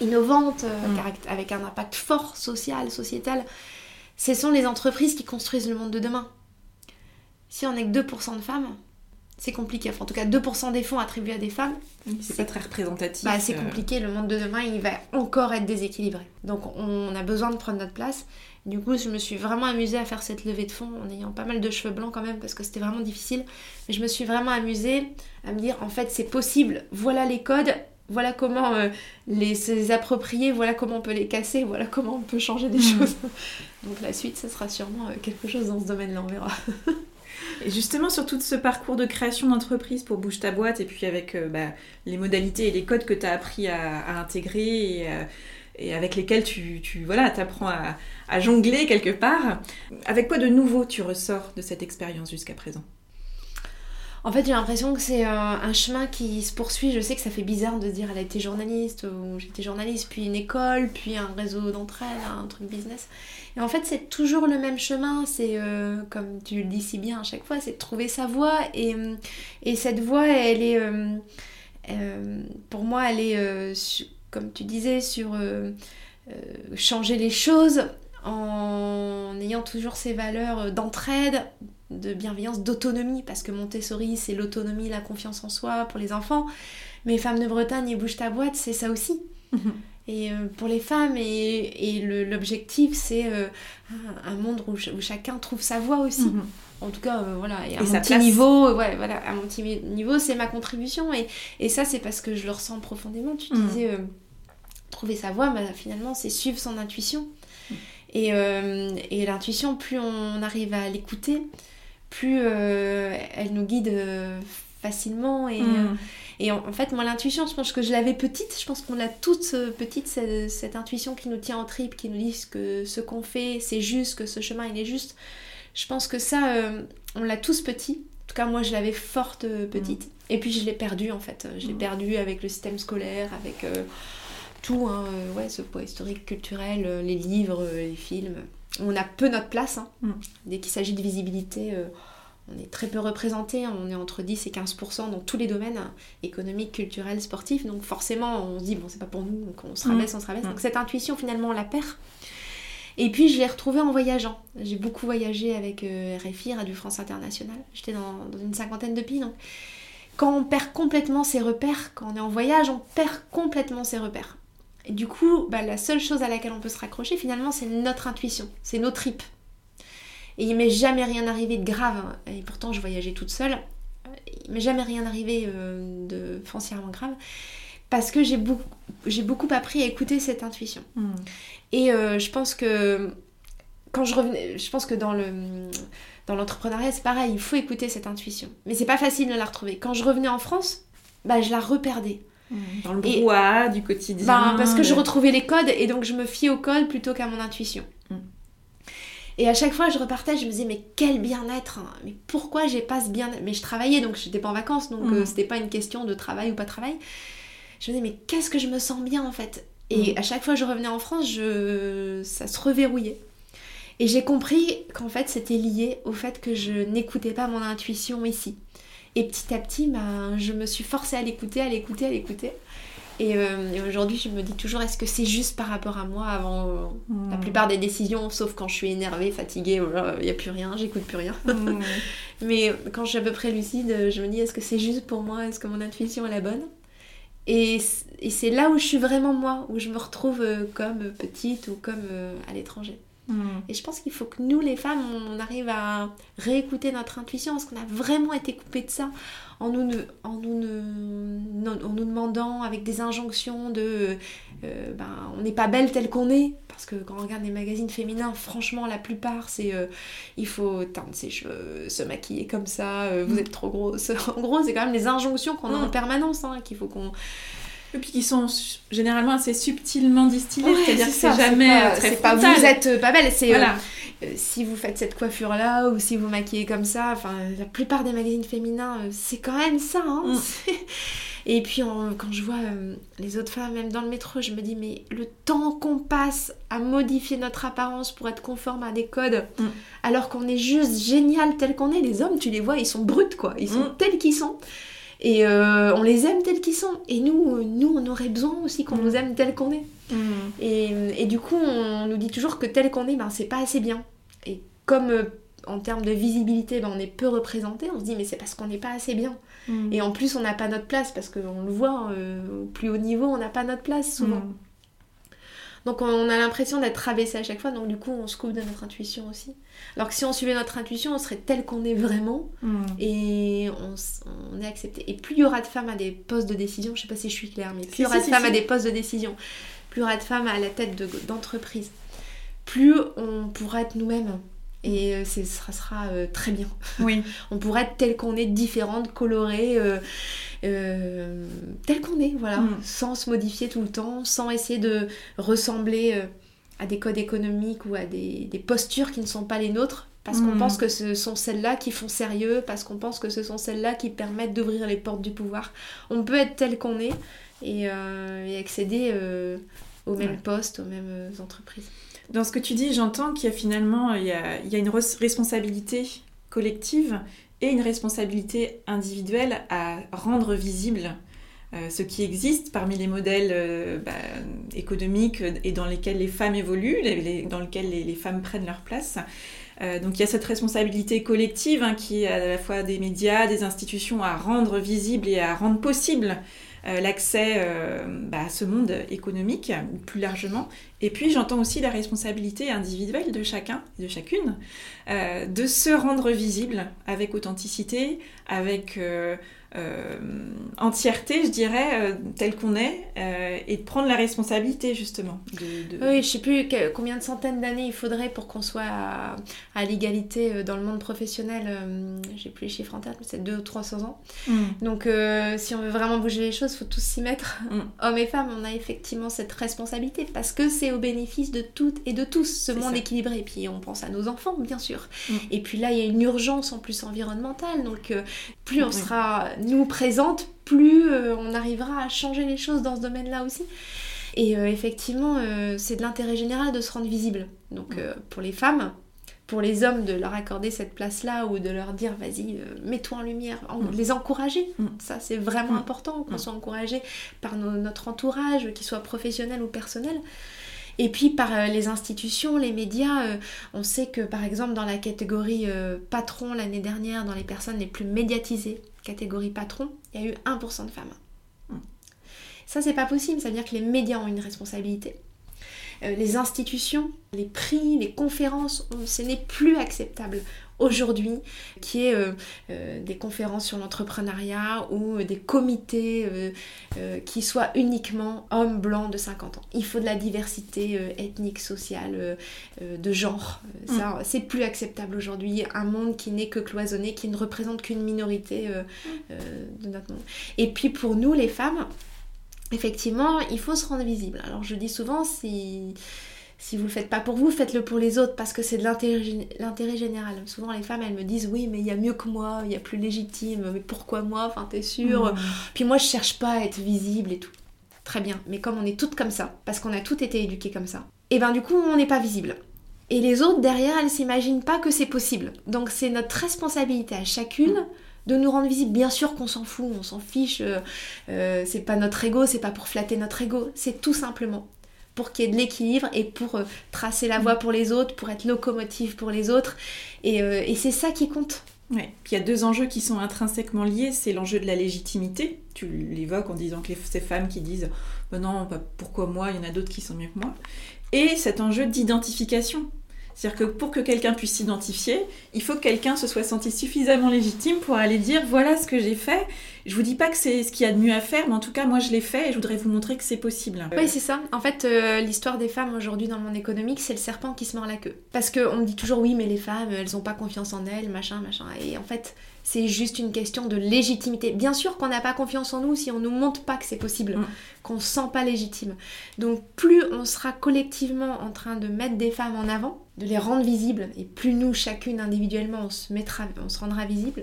innovantes, avec un impact fort social, sociétal, ce sont les entreprises qui construisent le monde de demain. Si on n'est que 2% de femmes, c'est compliqué. Enfin, en tout cas, 2% des fonds attribués à des femmes. C'est pas très représentatif. Bah, c'est compliqué. Le monde de demain, il va encore être déséquilibré. Donc, on a besoin de prendre notre place. Du coup, je me suis vraiment amusée à faire cette levée de fonds en ayant pas mal de cheveux blancs quand même parce que c'était vraiment difficile. Mais je me suis vraiment amusée à me dire en fait, c'est possible. Voilà les codes. Voilà comment euh, les, se approprier, voilà comment on peut les casser, voilà comment on peut changer des hmm. choses. Donc la suite, ce sera sûrement euh, quelque chose dans ce domaine-là, on verra. Et justement, sur tout ce parcours de création d'entreprise pour Bouge ta boîte, et puis avec euh, bah, les modalités et les codes que tu as appris à, intégrer euh, et, avec lesquels tu, voilà, apprends à, à jongler quelque part, avec quoi de nouveau tu ressors de cette expérience jusqu'à présent? En fait, j'ai l'impression que c'est un, chemin qui se poursuit. Je sais que ça fait bizarre de dire elle a été journaliste, ou j'étais journaliste, puis une école, puis un réseau d'entraide, un truc business. Et en fait, c'est toujours le même chemin. C'est, euh, comme tu le dis si bien à chaque fois, c'est trouver sa voie. Et, euh, et cette voie, elle est. Euh, pour moi, elle est, comme tu disais, sur changer les choses en ayant toujours ces valeurs d'entraide, de bienveillance, d'autonomie, parce que Montessori, c'est l'autonomie, la confiance en soi pour les enfants. Mais Femmes de Bretagne et Bouge ta boîte, c'est ça aussi. Mhm. Et euh, pour les femmes, et, l'objectif, c'est euh, un monde où, chacun trouve sa voie aussi. Mhm. En tout cas, euh, voilà, et à mon petit niveau, ouais, voilà, à mon petit niveau, c'est ma contribution. Et, et ça, c'est parce que je le ressens profondément. Tu mhm. disais, trouver sa voie, bah, finalement, c'est suivre son intuition. Et, et l'intuition, plus on arrive à l'écouter, plus elle nous guide facilement et, et en, fait, moi, l'intuition, je pense que je l'avais petite. Je pense qu'on l'a toute euh, petite, cette, intuition qui nous tient en trip, qui nous dit que ce qu'on fait, c'est juste, que ce chemin, il est juste. Je pense que ça, euh, on l'a tous petit. En tout cas, moi, je l'avais forte euh, petite. Mm. Et puis, je l'ai perdue, en fait. Je l'ai mm. perdue avec le système scolaire, avec tout, hein, ouais, ce poids historique, culturel, les livres, les films. On a peu notre place. Hein. Mm. Dès qu'il s'agit de visibilité on est très peu représenté, on est entre 10 et 15% dans tous les domaines économiques, culturels, sportifs. Donc forcément, on se dit, bon, c'est pas pour nous, donc on se rabaisse, on se rabaisse. Donc cette intuition, finalement, on la perd. Et puis je l'ai retrouvée en voyageant. J'ai beaucoup voyagé avec euh, RFI, Radio France Internationale. J'étais dans, une cinquantaine de pays. Donc quand on perd complètement ses repères, quand on est en voyage, on perd complètement ses repères. Et du coup, bah, la seule chose à laquelle on peut se raccrocher, finalement, c'est notre intuition, c'est nos tripes. Et il m'est jamais rien arrivé de grave. Hein. Et pourtant, je voyageais toute seule. Il m'est jamais rien arrivé euh, de foncièrement grave. Parce que j'ai beaucoup, j'ai beaucoup appris à écouter cette intuition. Hmm. Et euh, je pense que quand je revenais, je pense que dans le dans l'entrepreneuriat, c'est pareil, il faut écouter cette intuition. Mais c'est pas facile de la retrouver. Quand je revenais en France, bah, je la reperdais. Dans le brouhaha du quotidien. Bah, parce que je retrouvais les codes et donc je me fiais aux codes plutôt qu'à mon intuition. Hmm. Et à chaque fois, je repartais, je me disais, mais quel bien-être hein. Mais pourquoi j'ai pas ce bien-être? Mais je travaillais, donc j'étais pas en vacances, donc euh, mm. c'était pas une question de travail ou pas travail. Je me disais, mais qu'est-ce que je me sens bien en fait? Et mm. à chaque fois que je revenais en France, je... ça se reverrouillait. Et j'ai compris qu'en fait, c'était lié au fait que je n'écoutais pas mon intuition ici. Et petit à petit, ben, je me suis forcée à l'écouter, à l'écouter, à l'écouter. Euh, et, aujourd'hui, je me dis toujours, est-ce que c'est juste par rapport à moi avant euh, la hmm. plupart des décisions, sauf quand je suis énervée, fatiguée, il n'y a plus rien, j'écoute plus rien. Hmm. Mais quand je suis à peu près lucide, je me dis, est-ce que c'est juste pour moi? Est-ce que mon intuition est la bonne? Et, c'est là où je suis vraiment moi, où je me retrouve euh, comme petite ou comme à l'étranger. Hmm. Et je pense qu'il faut que nous, les femmes, on arrive à réécouter notre intuition parce qu'on a vraiment été coupé de ça en nous, en nous, en nous demandant avec des injonctions de euh, ben, on n'est pas belle telle qu'on est. Parce que quand on regarde les magazines féminins, franchement, la plupart, c'est euh, il faut teindre ses cheveux, se maquiller comme ça, euh, vous mm. êtes trop grosse. en gros, c'est quand même des injonctions qu'on a en mm. permanence, hein, qu'il faut qu'on. Et puis qui sont généralement assez subtilement distillées, c'est-à-dire que c'est jamais très pas vous êtes pas belle, c'est voilà. Euh, si vous faites cette coiffure là ou si vous maquillez comme ça, enfin la plupart des magazines féminins euh, c'est quand même ça. Hein, mm. Et puis quand je vois euh, les autres femmes, même dans le métro, je me dis mais le temps qu'on passe à modifier notre apparence pour être conforme à des codes, mm. alors qu'on est juste génial tel qu'on est, les hommes tu les vois ils sont bruts quoi, ils sont mm. tels qu'ils sont. Et euh, on les aime tels qu'ils sont. Et nous, nous, on aurait besoin aussi qu'on Mm. nous aime tels qu'on est. Mm. Et, et du coup, on nous dit toujours que tel qu'on est, ben, c'est pas assez bien. Et comme euh, en termes de visibilité, ben, on est peu représenté, on se dit mais c'est parce qu'on n'est pas assez bien. Mm. Et en plus, on n'a pas notre place parce qu'on le voit euh, au plus haut niveau, on n'a pas notre place souvent. Donc on a l'impression d'être rabaissé à chaque fois, donc du coup on se coupe de notre intuition aussi. Alors que si on suivait notre intuition, on serait tel qu'on est vraiment Mm. et on, est accepté. Et plus il y aura de femmes à des postes de décision, je sais pas si je suis claire, mais plus Si, il y aura si, de si, femmes à des postes de décision, plus il y aura de femmes à la tête de- d'entreprise, plus on pourra être nous-mêmes. Et euh, ça sera euh, très bien. Oui. On pourrait être tel qu'on est, différente, colorée, euh, euh, tel qu'on est, voilà, Mm. sans se modifier tout le temps, sans essayer de ressembler euh, à des codes économiques ou à des, des postures qui ne sont pas les nôtres, parce qu'on Mm. pense que ce sont celles-là qui font sérieux, parce qu'on pense que ce sont celles-là qui permettent d'ouvrir les portes du pouvoir. On peut être tel qu'on est et, et accéder aux mêmes Ouais. postes, aux mêmes entreprises. Dans ce que tu dis, j'entends qu'il y a finalement une res- responsabilité collective et une responsabilité individuelle à rendre visible euh, ce qui existe parmi les modèles euh, bah, économiques et dans lesquels les femmes évoluent, dans lesquels les, femmes prennent leur place. Euh, donc il y a cette responsabilité collective hein, qui est à la fois des médias, des institutions à rendre visible et à rendre possible euh, l'accès euh, bah, à ce monde économique plus largement. Et puis j'entends aussi la responsabilité individuelle de chacun de chacune euh, de se rendre visible avec authenticité, avec euh, entièreté, je dirais, euh, tel qu'on est, euh, et de prendre la responsabilité justement. De, de- Oui, je sais plus que- combien de centaines d'années il faudrait pour qu'on soit à, à l'égalité euh, dans le monde professionnel. euh, J'ai plus les chiffres en tête, mais c'est 2 ou 300 ans. Mm. Donc, euh, si on veut vraiment bouger les choses, il faut tous s'y mettre. Mm. Hommes et femmes, on a effectivement cette responsabilité parce que c'est au bénéfice de toutes et de tous ce monde ça. équilibré. Et puis, on pense à nos enfants, bien sûr. Mm. Et puis là, il y a une urgence en plus environnementale. Donc, euh, plus on sera, nous, présente, plus euh, on arrivera à changer les choses dans ce domaine-là aussi. Et euh, effectivement, euh, c'est de l'intérêt général de se rendre visible. Donc, pour les femmes, pour les hommes, de leur accorder cette place-là ou de leur dire, vas-y, euh, mets-toi en lumière, en- Mm. les encourager. Mm. Ça, c'est vraiment Mm. important qu'on soit encouragé par notre entourage, qu'il soit professionnel ou personnel. Et puis par euh, les institutions, les médias, euh, on sait que par exemple dans la catégorie patron l'année dernière, dans les personnes les plus médiatisées, catégorie patron, il y a eu 1% de femmes. Mm. Ça c'est pas possible, ça veut dire que les médias ont une responsabilité. Euh, les institutions, les prix, les conférences, on- ce n'est plus acceptable aujourd'hui qui est euh, euh, des conférences sur l'entrepreneuriat ou euh, des comités euh, qui soient uniquement hommes blancs de 50 ans. Il faut de la diversité ethnique, sociale, de genre. Euh, Ça, c'est plus acceptable aujourd'hui. Un monde qui n'est que cloisonné, qui ne représente qu'une minorité euh, de notre monde. Et puis pour nous, les femmes, effectivement, il faut se rendre visible. Alors je dis souvent, si si vous le faites pas pour vous, faites-le pour les autres parce que c'est de l'intérêt gé- l'intérêt général. Souvent les femmes elles me disent oui mais il y a mieux que moi, il y a plus légitime, mais pourquoi moi? Enfin t'es sûre? Mm. Puis moi je cherche pas à être visible et tout. Très bien, mais comme on est toutes comme ça, parce qu'on a toutes été éduquées comme ça, et ben du coup on n'est pas visible. Et les autres derrière elles s'imaginent pas que c'est possible. Donc c'est notre responsabilité à chacune de nous rendre visible. Bien sûr qu'on s'en fout, on s'en fiche, euh, euh, c'est pas notre ego, c'est pas pour flatter notre ego, c'est tout simplement pour qu'il y ait de l'équilibre et pour euh, tracer la voie pour les autres, pour être locomotive pour les autres. Et, euh, et c'est ça qui compte. Ouais. Puis il y a deux enjeux qui sont intrinsèquement liés. C'est l'enjeu de la légitimité. Tu l'évoques en disant que les- ces femmes qui disent bah non, bah, pourquoi moi Il y en a d'autres qui sont mieux que moi. Et cet enjeu d'identification. C'est-à-dire que pour que quelqu'un puisse s'identifier, il faut que quelqu'un se soit senti suffisamment légitime pour aller dire voilà ce que j'ai fait. Je vous dis pas que c'est ce qu'il y a de mieux à faire, mais en tout cas moi je l'ai fait et je voudrais vous montrer que c'est possible. Oui, c'est ça. En fait, euh, l'histoire des femmes aujourd'hui dans le monde économique, c'est le serpent qui se mord la queue. Parce qu'on me dit toujours oui, mais les femmes, elles ont pas confiance en elles, machin, machin. Et en fait, c'est juste une question de légitimité. Bien sûr qu'on n'a pas confiance en nous si on nous montre pas que c'est possible, Mm. qu'on se sent pas légitime. Donc plus on sera collectivement en train de mettre des femmes en avant, de les rendre visibles, et plus nous, chacune individuellement, on se, mettra, on se rendra visible,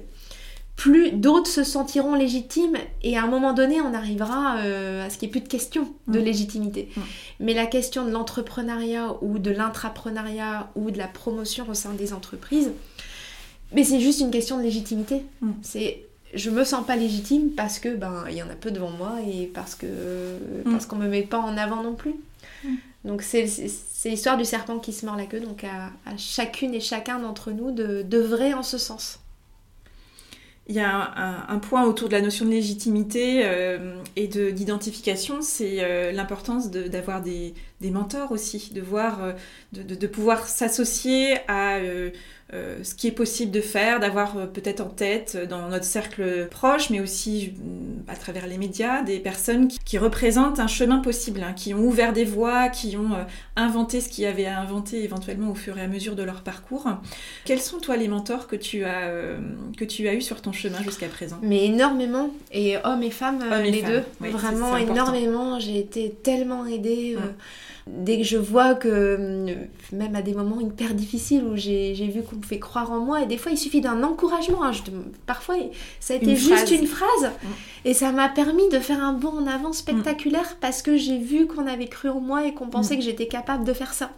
plus d'autres se sentiront légitimes et à un moment donné on arrivera euh, à ce qu'il n'y ait plus de question de Mm. légitimité. Mm. Mais la question de l'entrepreneuriat ou de l'intrapreneuriat ou de la promotion au sein des entreprises, mais c'est juste une question de légitimité. Mm. C'est je me sens pas légitime parce que ben il y en a peu devant moi et parce que mm. parce qu'on me met pas en avant non plus. Mm. Donc c'est l'histoire du serpent qui se mord la queue, donc à, chacune et chacun d'entre nous de, de en ce sens. Il y a un, point autour de la notion de légitimité euh, et d'identification, c'est euh, l'importance d'avoir des, des, mentors aussi, de voir, euh, de, de, pouvoir s'associer à euh, ce qui est possible de faire, d'avoir euh, peut-être en tête euh, dans notre cercle proche, mais aussi à travers les médias, des personnes qui, représentent un chemin possible, hein, qui ont ouvert des voies, qui ont inventé ce qu'il y avait à inventer éventuellement au fur et à mesure de leur parcours. Quels sont toi les mentors que tu as, que tu as eu sur ton chemin jusqu'à présent? Mais énormément, et hommes et femmes, les deux, vraiment énormément. J'ai été tellement aidée. Dès que je vois que, euh, même à des moments hyper difficiles où j'ai vu qu'on me fait croire en moi, et des fois il suffit d'un encouragement, hein, parfois ça a été juste une phrase, mm. et ça m'a permis de faire un bond en avant spectaculaire mm. parce que j'ai vu qu'on avait cru en moi et qu'on pensait mm. que j'étais capable de faire ça.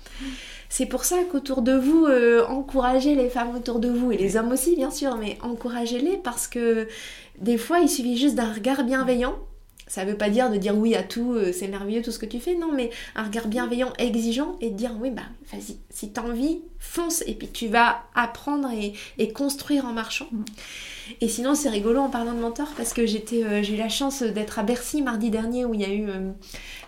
C'est pour ça qu'autour de vous, euh, encouragez les femmes autour de vous, et les hommes aussi bien sûr, mais encouragez-les parce que des fois il suffit juste d'un regard bienveillant ça veut pas dire de dire oui à tout, euh, c'est merveilleux tout ce que tu fais, non, mais un regard bienveillant, exigeant et de dire oui, bah vas-y, si t'as envie, fonce et puis tu vas apprendre et, construire en marchant. Mm. Et sinon, c'est rigolo en parlant de mentor parce que j'étais, euh, j'ai eu la chance d'être à Bercy mardi dernier où il y a eu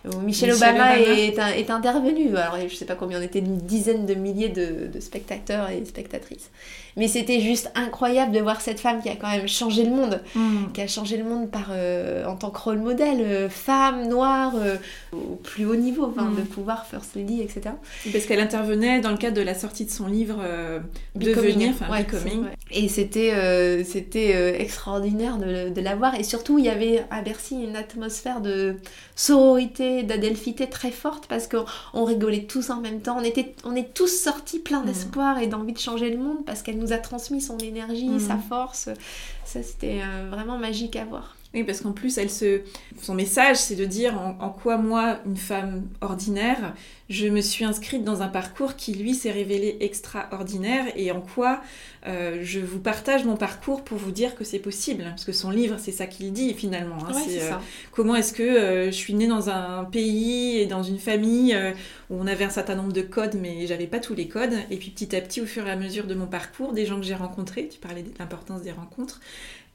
euh, Michel, Obama, Est, intervenu. Alors, je sais pas combien on était, une dizaine de milliers de, spectateurs et spectatrices. Mais c'était juste incroyable de voir cette femme qui a quand même changé le monde, mm. qui a changé le monde par, euh, en tant que rôle modèle, euh, femme, noire, euh, au plus haut niveau, mm. de pouvoir First Lady, etc. Parce qu'elle intervenait dans le cadre de la sortie de son livre Devenir, enfin Becoming. Et c'était c'était extraordinaire de, de la voir. Et surtout, il y avait à Bercy une atmosphère de sororité, d'adelphité très forte parce qu'on rigolait tous en même temps. On, était, on est tous sortis plein mm. d'espoir et d'envie de changer le monde parce qu'elle nous a transmis son énergie, mm. sa force. Ça, c'était euh, vraiment magique à voir. Oui, parce qu'en plus, elle se... son message, c'est de dire en, quoi moi, une femme ordinaire, je me suis inscrite dans un parcours qui, lui, s'est révélé extraordinaire et en quoi euh, je vous partage mon parcours pour vous dire que c'est possible. Parce que son livre, c'est ça qu'il dit finalement. Hein. c'est euh, comment est-ce que euh, je suis née dans un pays et dans une famille où on avait un certain nombre de codes, mais j'avais pas tous les codes. Et puis petit à petit, au fur et à mesure de mon parcours, des gens que j'ai rencontrés, tu parlais de l'importance des rencontres,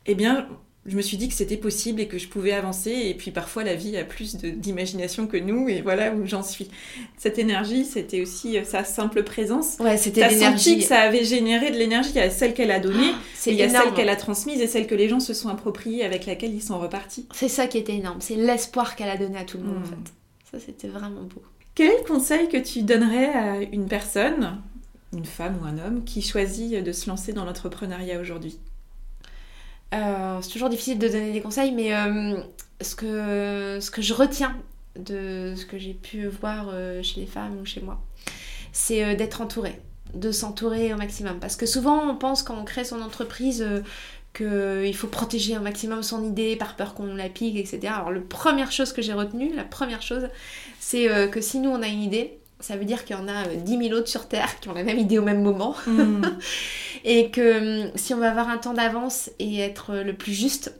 eh bien, je me suis dit que c'était possible et que je pouvais avancer. Et puis parfois, la vie a plus d'imagination que nous. Et voilà où j'en suis. Cette énergie, c'était aussi euh, sa simple présence. Ouais, c'était senti que ça avait généré de l'énergie. Il y a celle qu'elle a donnée, ah, il y a celle qu'elle a transmise et celle que les gens se sont appropriées avec laquelle ils sont repartis. C'est ça qui était énorme. C'est l'espoir qu'elle a donné à tout le monde, en hmm. fait. Ça, c'était vraiment beau. Quel conseil que tu donnerais à une personne, une femme ou un homme, qui choisit de se lancer dans l'entrepreneuriat aujourd'hui? Euh, c'est toujours difficile de donner des conseils, mais euh, ce, que, ce que je retiens de ce que j'ai pu voir euh, chez les femmes ou chez moi, c'est d'être entourée, de s'entourer au maximum. Parce que souvent, on pense quand on crée son entreprise qu'il faut protéger au maximum son idée par peur qu'on la pique, etc. Alors, la première chose que j'ai retenue, la première chose, c'est que si nous, on a une idée, ça veut dire qu'il y en a 10 000 autres sur Terre qui ont la même idée au même moment. Mm. et que hum, si on va avoir un temps d'avance et être le plus juste,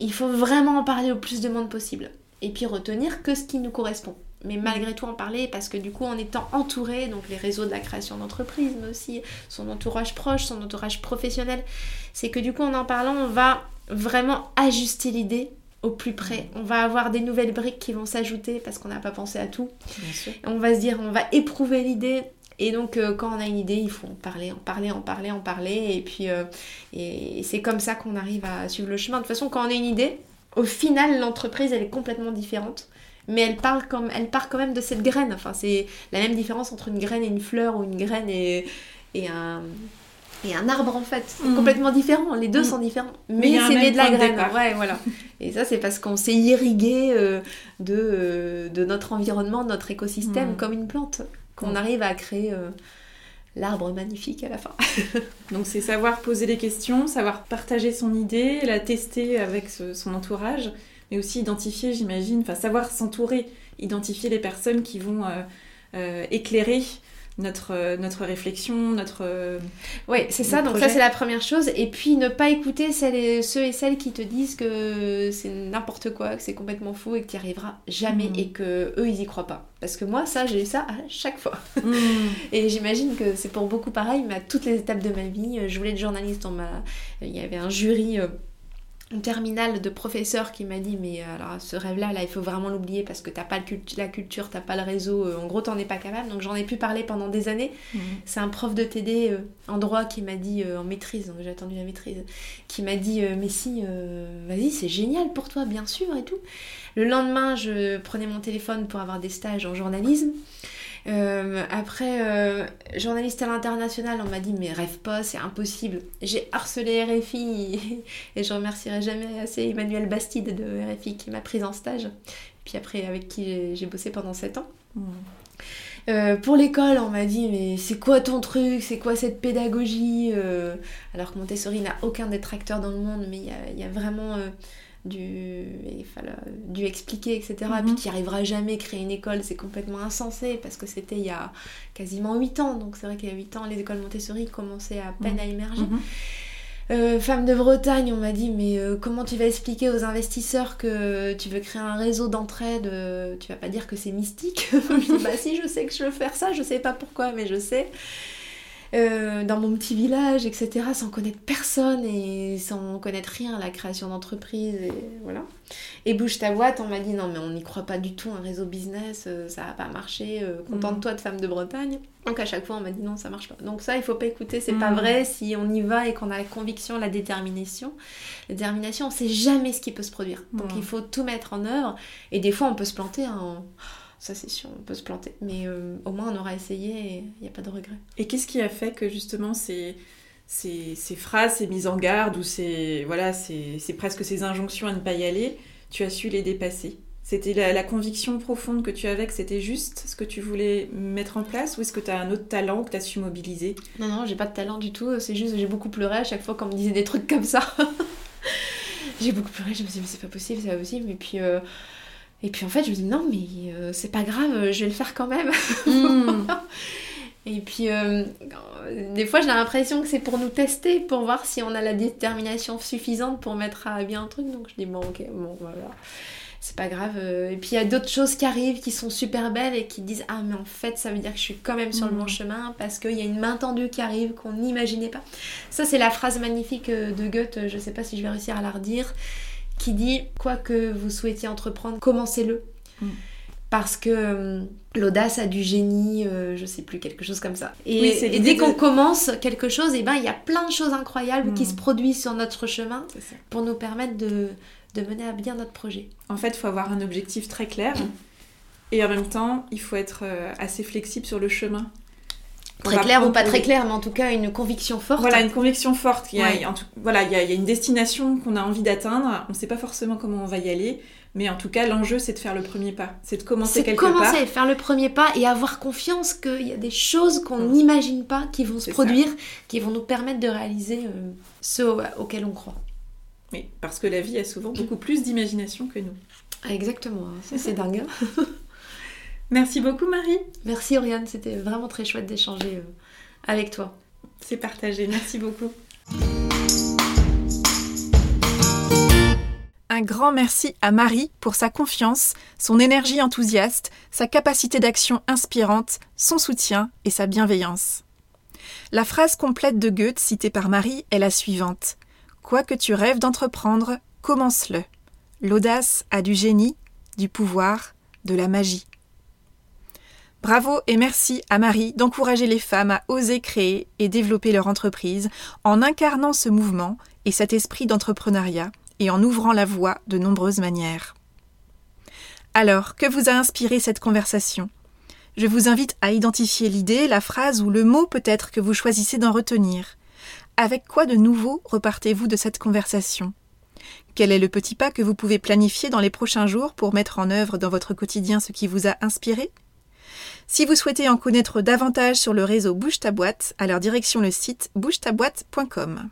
il faut vraiment en parler au plus de monde possible. Et puis retenir que ce qui nous correspond. Mais malgré tout en parler parce que du coup en étant entouré, donc les réseaux de la création d'entreprise, mais aussi son entourage proche, son entourage professionnel, c'est que du coup en en parlant on va vraiment ajuster l'idée au plus près. On va avoir des nouvelles briques qui vont s'ajouter parce qu'on n'a pas pensé à tout. On va se dire, on va éprouver l'idée. Et donc, euh, quand on a une idée, il faut en parler, en parler, en parler, en parler. Et puis, euh, et c'est comme ça qu'on arrive à suivre le chemin. De toute façon, quand on a une idée, au final, l'entreprise, elle est complètement différente. Mais elle, parle comme, elle part quand même de cette graine. Enfin, c'est la même différence entre une graine et une fleur, ou une graine et, et un, et un arbre en fait. C'est mm. complètement différent, les deux mm. sont différents. Mais, c'est né de la graine. Ouais, voilà. Et ça, c'est parce qu'on s'est irrigué euh, de, euh, de notre environnement, de notre écosystème, mm. comme une plante, qu'on arrive à créer euh, l'arbre magnifique à la fin. Donc c'est savoir poser des questions, savoir partager son idée, la tester avec son entourage, mais aussi identifier, j'imagine, enfin savoir s'entourer, identifier les personnes qui vont éclairer notre, notre réflexion, notre. oui, c'est ça. Donc, ça, c'est la première chose. Et puis, ne pas écouter celles et, ceux et celles qui te disent que c'est n'importe quoi, que c'est complètement faux et que tu n'y arriveras jamais mm. et que eux, ils y croient pas. Parce que moi, ça, j'ai eu ça à chaque fois. Mm. et j'imagine que c'est pour beaucoup pareil, mais à toutes les étapes de ma vie. Je voulais être journaliste. dans ma... Il y avait un jury une terminale de professeur qui m'a dit mais euh, alors ce rêve là là il faut vraiment l'oublier parce que t'as pas le la culture t'as pas le réseau euh, en gros t'en es pas capable. Donc j'en ai pu parler pendant des années. Mhm. c'est un prof de TD euh, en droit qui m'a dit en maîtrise donc j'ai attendu la maîtrise qui m'a dit mais si vas-y c'est génial pour toi bien sûr et tout. Le lendemain je prenais mon téléphone pour avoir des stages en journalisme euh, après, euh, journaliste à l'international, on m'a dit mais rêve pas, c'est impossible. J'ai harcelé RFI et je remercierai jamais assez Emmanuel Bastide de RFI qui m'a prise en stage. Puis après, avec qui j'ai bossé pendant 7 ans. Hmm. Euh, pour l'école, on m'a dit mais c'est quoi ton truc, c'est quoi cette pédagogie? Alors que Montessori n'a aucun détracteur dans le monde, mais il y, y a, vraiment du, il fallait, dû expliquer, etc. Et puis qui mhm. arrivera jamais à créer une école, c'est complètement insensé parce que c'était il y a quasiment 8 ans. Donc c'est vrai qu'il y a 8 ans, les écoles Montessori commençaient à peine à émerger. Mhm. Euh, femme de Bretagne, on m'a dit mais euh, comment tu vas expliquer aux investisseurs que tu veux créer un réseau d'entraide euh, Tu vas pas dire que c'est mystique? Je dis bah si je sais que je veux faire ça, je sais pas pourquoi mais je sais. Euh, dans mon petit village, etc., sans connaître personne et sans connaître rien à la création d'entreprise. Et voilà. Et bouge ta boîte, on m'a dit non, mais on n'y croit pas du tout, un réseau business, euh, ça va pas marcher, euh, contente-toi de femme de Bretagne. Donc à chaque fois, on m'a dit non, ça marche pas. Donc ça, il faut pas écouter, c'est pas mm. vrai si on y va et qu'on a la conviction, la détermination. La détermination, on sait jamais ce qui peut se produire. Donc il faut tout mettre en œuvre. Et des fois, on peut se planter. Hein, ça c'est sûr, on peut se planter. Mais euh, au moins on aura essayé et il n'y a pas de regret. Et qu'est-ce qui a fait que justement ces, ces, ces phrases, ces mises en garde ou ces, voilà, c'est presque ces injonctions à ne pas y aller, tu as su les dépasser? C'était la, conviction profonde que tu avais que c'était juste ce que tu voulais mettre en place ou est-ce que tu as un autre talent que tu as su mobiliser? Non, non, j'ai pas de talent du tout. C'est juste j'ai beaucoup pleuré à chaque fois qu'on me disait des trucs comme ça. j'ai beaucoup pleuré, je me suis dit mais c'est pas possible, c'est pas possible. Et puis euh, et puis en fait, je me dis non, mais euh, c'est pas grave, je vais le faire quand même. Hmm. Et puis, euh, des fois, j'ai l'impression que c'est pour nous tester, pour voir si on a la détermination suffisante pour mettre à bien un truc. Donc, je dis bon, ok, bon, voilà. C'est pas grave. Euh. Et puis, il y a d'autres choses qui arrivent qui sont super belles et qui disent Ah, mais en fait, ça veut dire que je suis quand même sur le bon hmm. chemin parce qu'il y a une main tendue qui arrive qu'on n'imaginait pas. Ça, c'est la phrase magnifique de Goethe. Je sais pas si je vais réussir à la redire qui dit quoi que vous souhaitiez entreprendre, commencez-le. Mm. Parce que euh, l'audace a du génie, euh, je sais plus, quelque chose comme ça. Et, dès qu'on commence quelque chose, et eh ben, il y a plein de choses incroyables qui mm. se produisent sur notre chemin pour nous permettre de, de, mener à bien notre projet. En fait, il faut avoir un objectif très clair. Et en même temps, il faut être euh, assez flexible sur le chemin. Très clair ou pas très clair, mais en tout cas une conviction forte. Voilà, une conviction forte. Il y a, en tout, voilà, il y, a, il y a une destination qu'on a envie d'atteindre. On ne sait pas forcément comment on va y aller, mais en tout cas, l'enjeu, c'est de faire le premier pas. C'est de commencer quelque commencer, part. commencer, faire le premier pas et avoir confiance qu'il y a des choses qu'on mm. n'imagine pas qui vont se produire, qui vont nous permettre de réaliser euh, ce auquel on croit. Oui, parce que la vie a souvent beaucoup plus d'imagination que nous. Exactement, c'est dingue. Merci beaucoup Marie. Merci Oriane, c'était vraiment très chouette d'échanger euh, avec toi. C'est partagé, merci beaucoup. Un grand merci à Marie pour sa confiance, son énergie enthousiaste, sa capacité d'action inspirante, son soutien et sa bienveillance. La phrase complète de Goethe citée par Marie est la suivante. Quoi que tu rêves d'entreprendre, commence-le. L'audace a du génie, du pouvoir, de la magie. Bravo et merci à Marie d'encourager les femmes à oser créer et développer leur entreprise en incarnant ce mouvement et cet esprit d'entrepreneuriat et en ouvrant la voie de nombreuses manières. Alors, que vous a inspiré cette conversation? Je vous invite à identifier l'idée, la phrase ou le mot peut-être que vous choisissez d'en retenir. Avec quoi de nouveau repartez-vous de cette conversation? Quel est le petit pas que vous pouvez planifier dans les prochains jours pour mettre en œuvre dans votre quotidien ce qui vous a inspiré? Si vous souhaitez en connaître davantage sur le réseau Bouge ta boîte, alors direction le site bougetaboîte.com.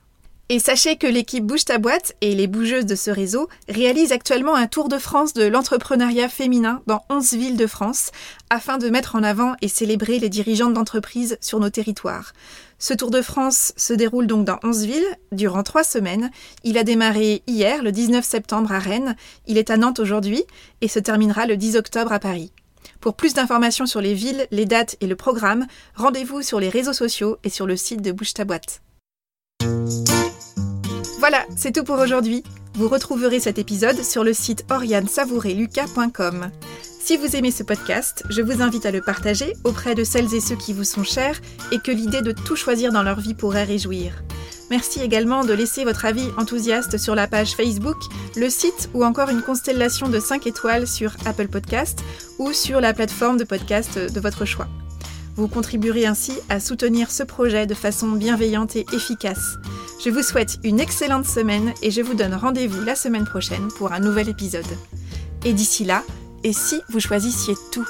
Et sachez que l'équipe Bouge ta boîte et les bougeuses de ce réseau réalisent actuellement un tour de France de l'entrepreneuriat féminin dans 11 villes de France afin de mettre en avant et célébrer les dirigeantes d'entreprises sur nos territoires. Ce Tour de France se déroule donc dans 11 villes durant 3 semaines. Il a démarré hier, le 19 septembre à Rennes, il est à Nantes aujourd'hui et se terminera le 10 octobre à Paris. Pour plus d'informations sur les villes, les dates et le programme, rendez-vous sur les réseaux sociaux et sur le site de Bouge ta boîte. Voilà, c'est tout pour aujourd'hui. Vous retrouverez cet épisode sur le site oriansavoureluca.com. Si vous aimez ce podcast, je vous invite à le partager auprès de celles et ceux qui vous sont chers et que l'idée de tout choisir dans leur vie pourrait réjouir. Merci également de laisser votre avis enthousiaste sur la page Facebook, le site ou encore une constellation de 5 étoiles sur Apple Podcast ou sur la plateforme de podcast de votre choix. Vous contribuerez ainsi à soutenir ce projet de façon bienveillante et efficace. Je vous souhaite une excellente semaine et je vous donne rendez-vous la semaine prochaine pour un nouvel épisode. Et d'ici là, et si vous choisissiez tout?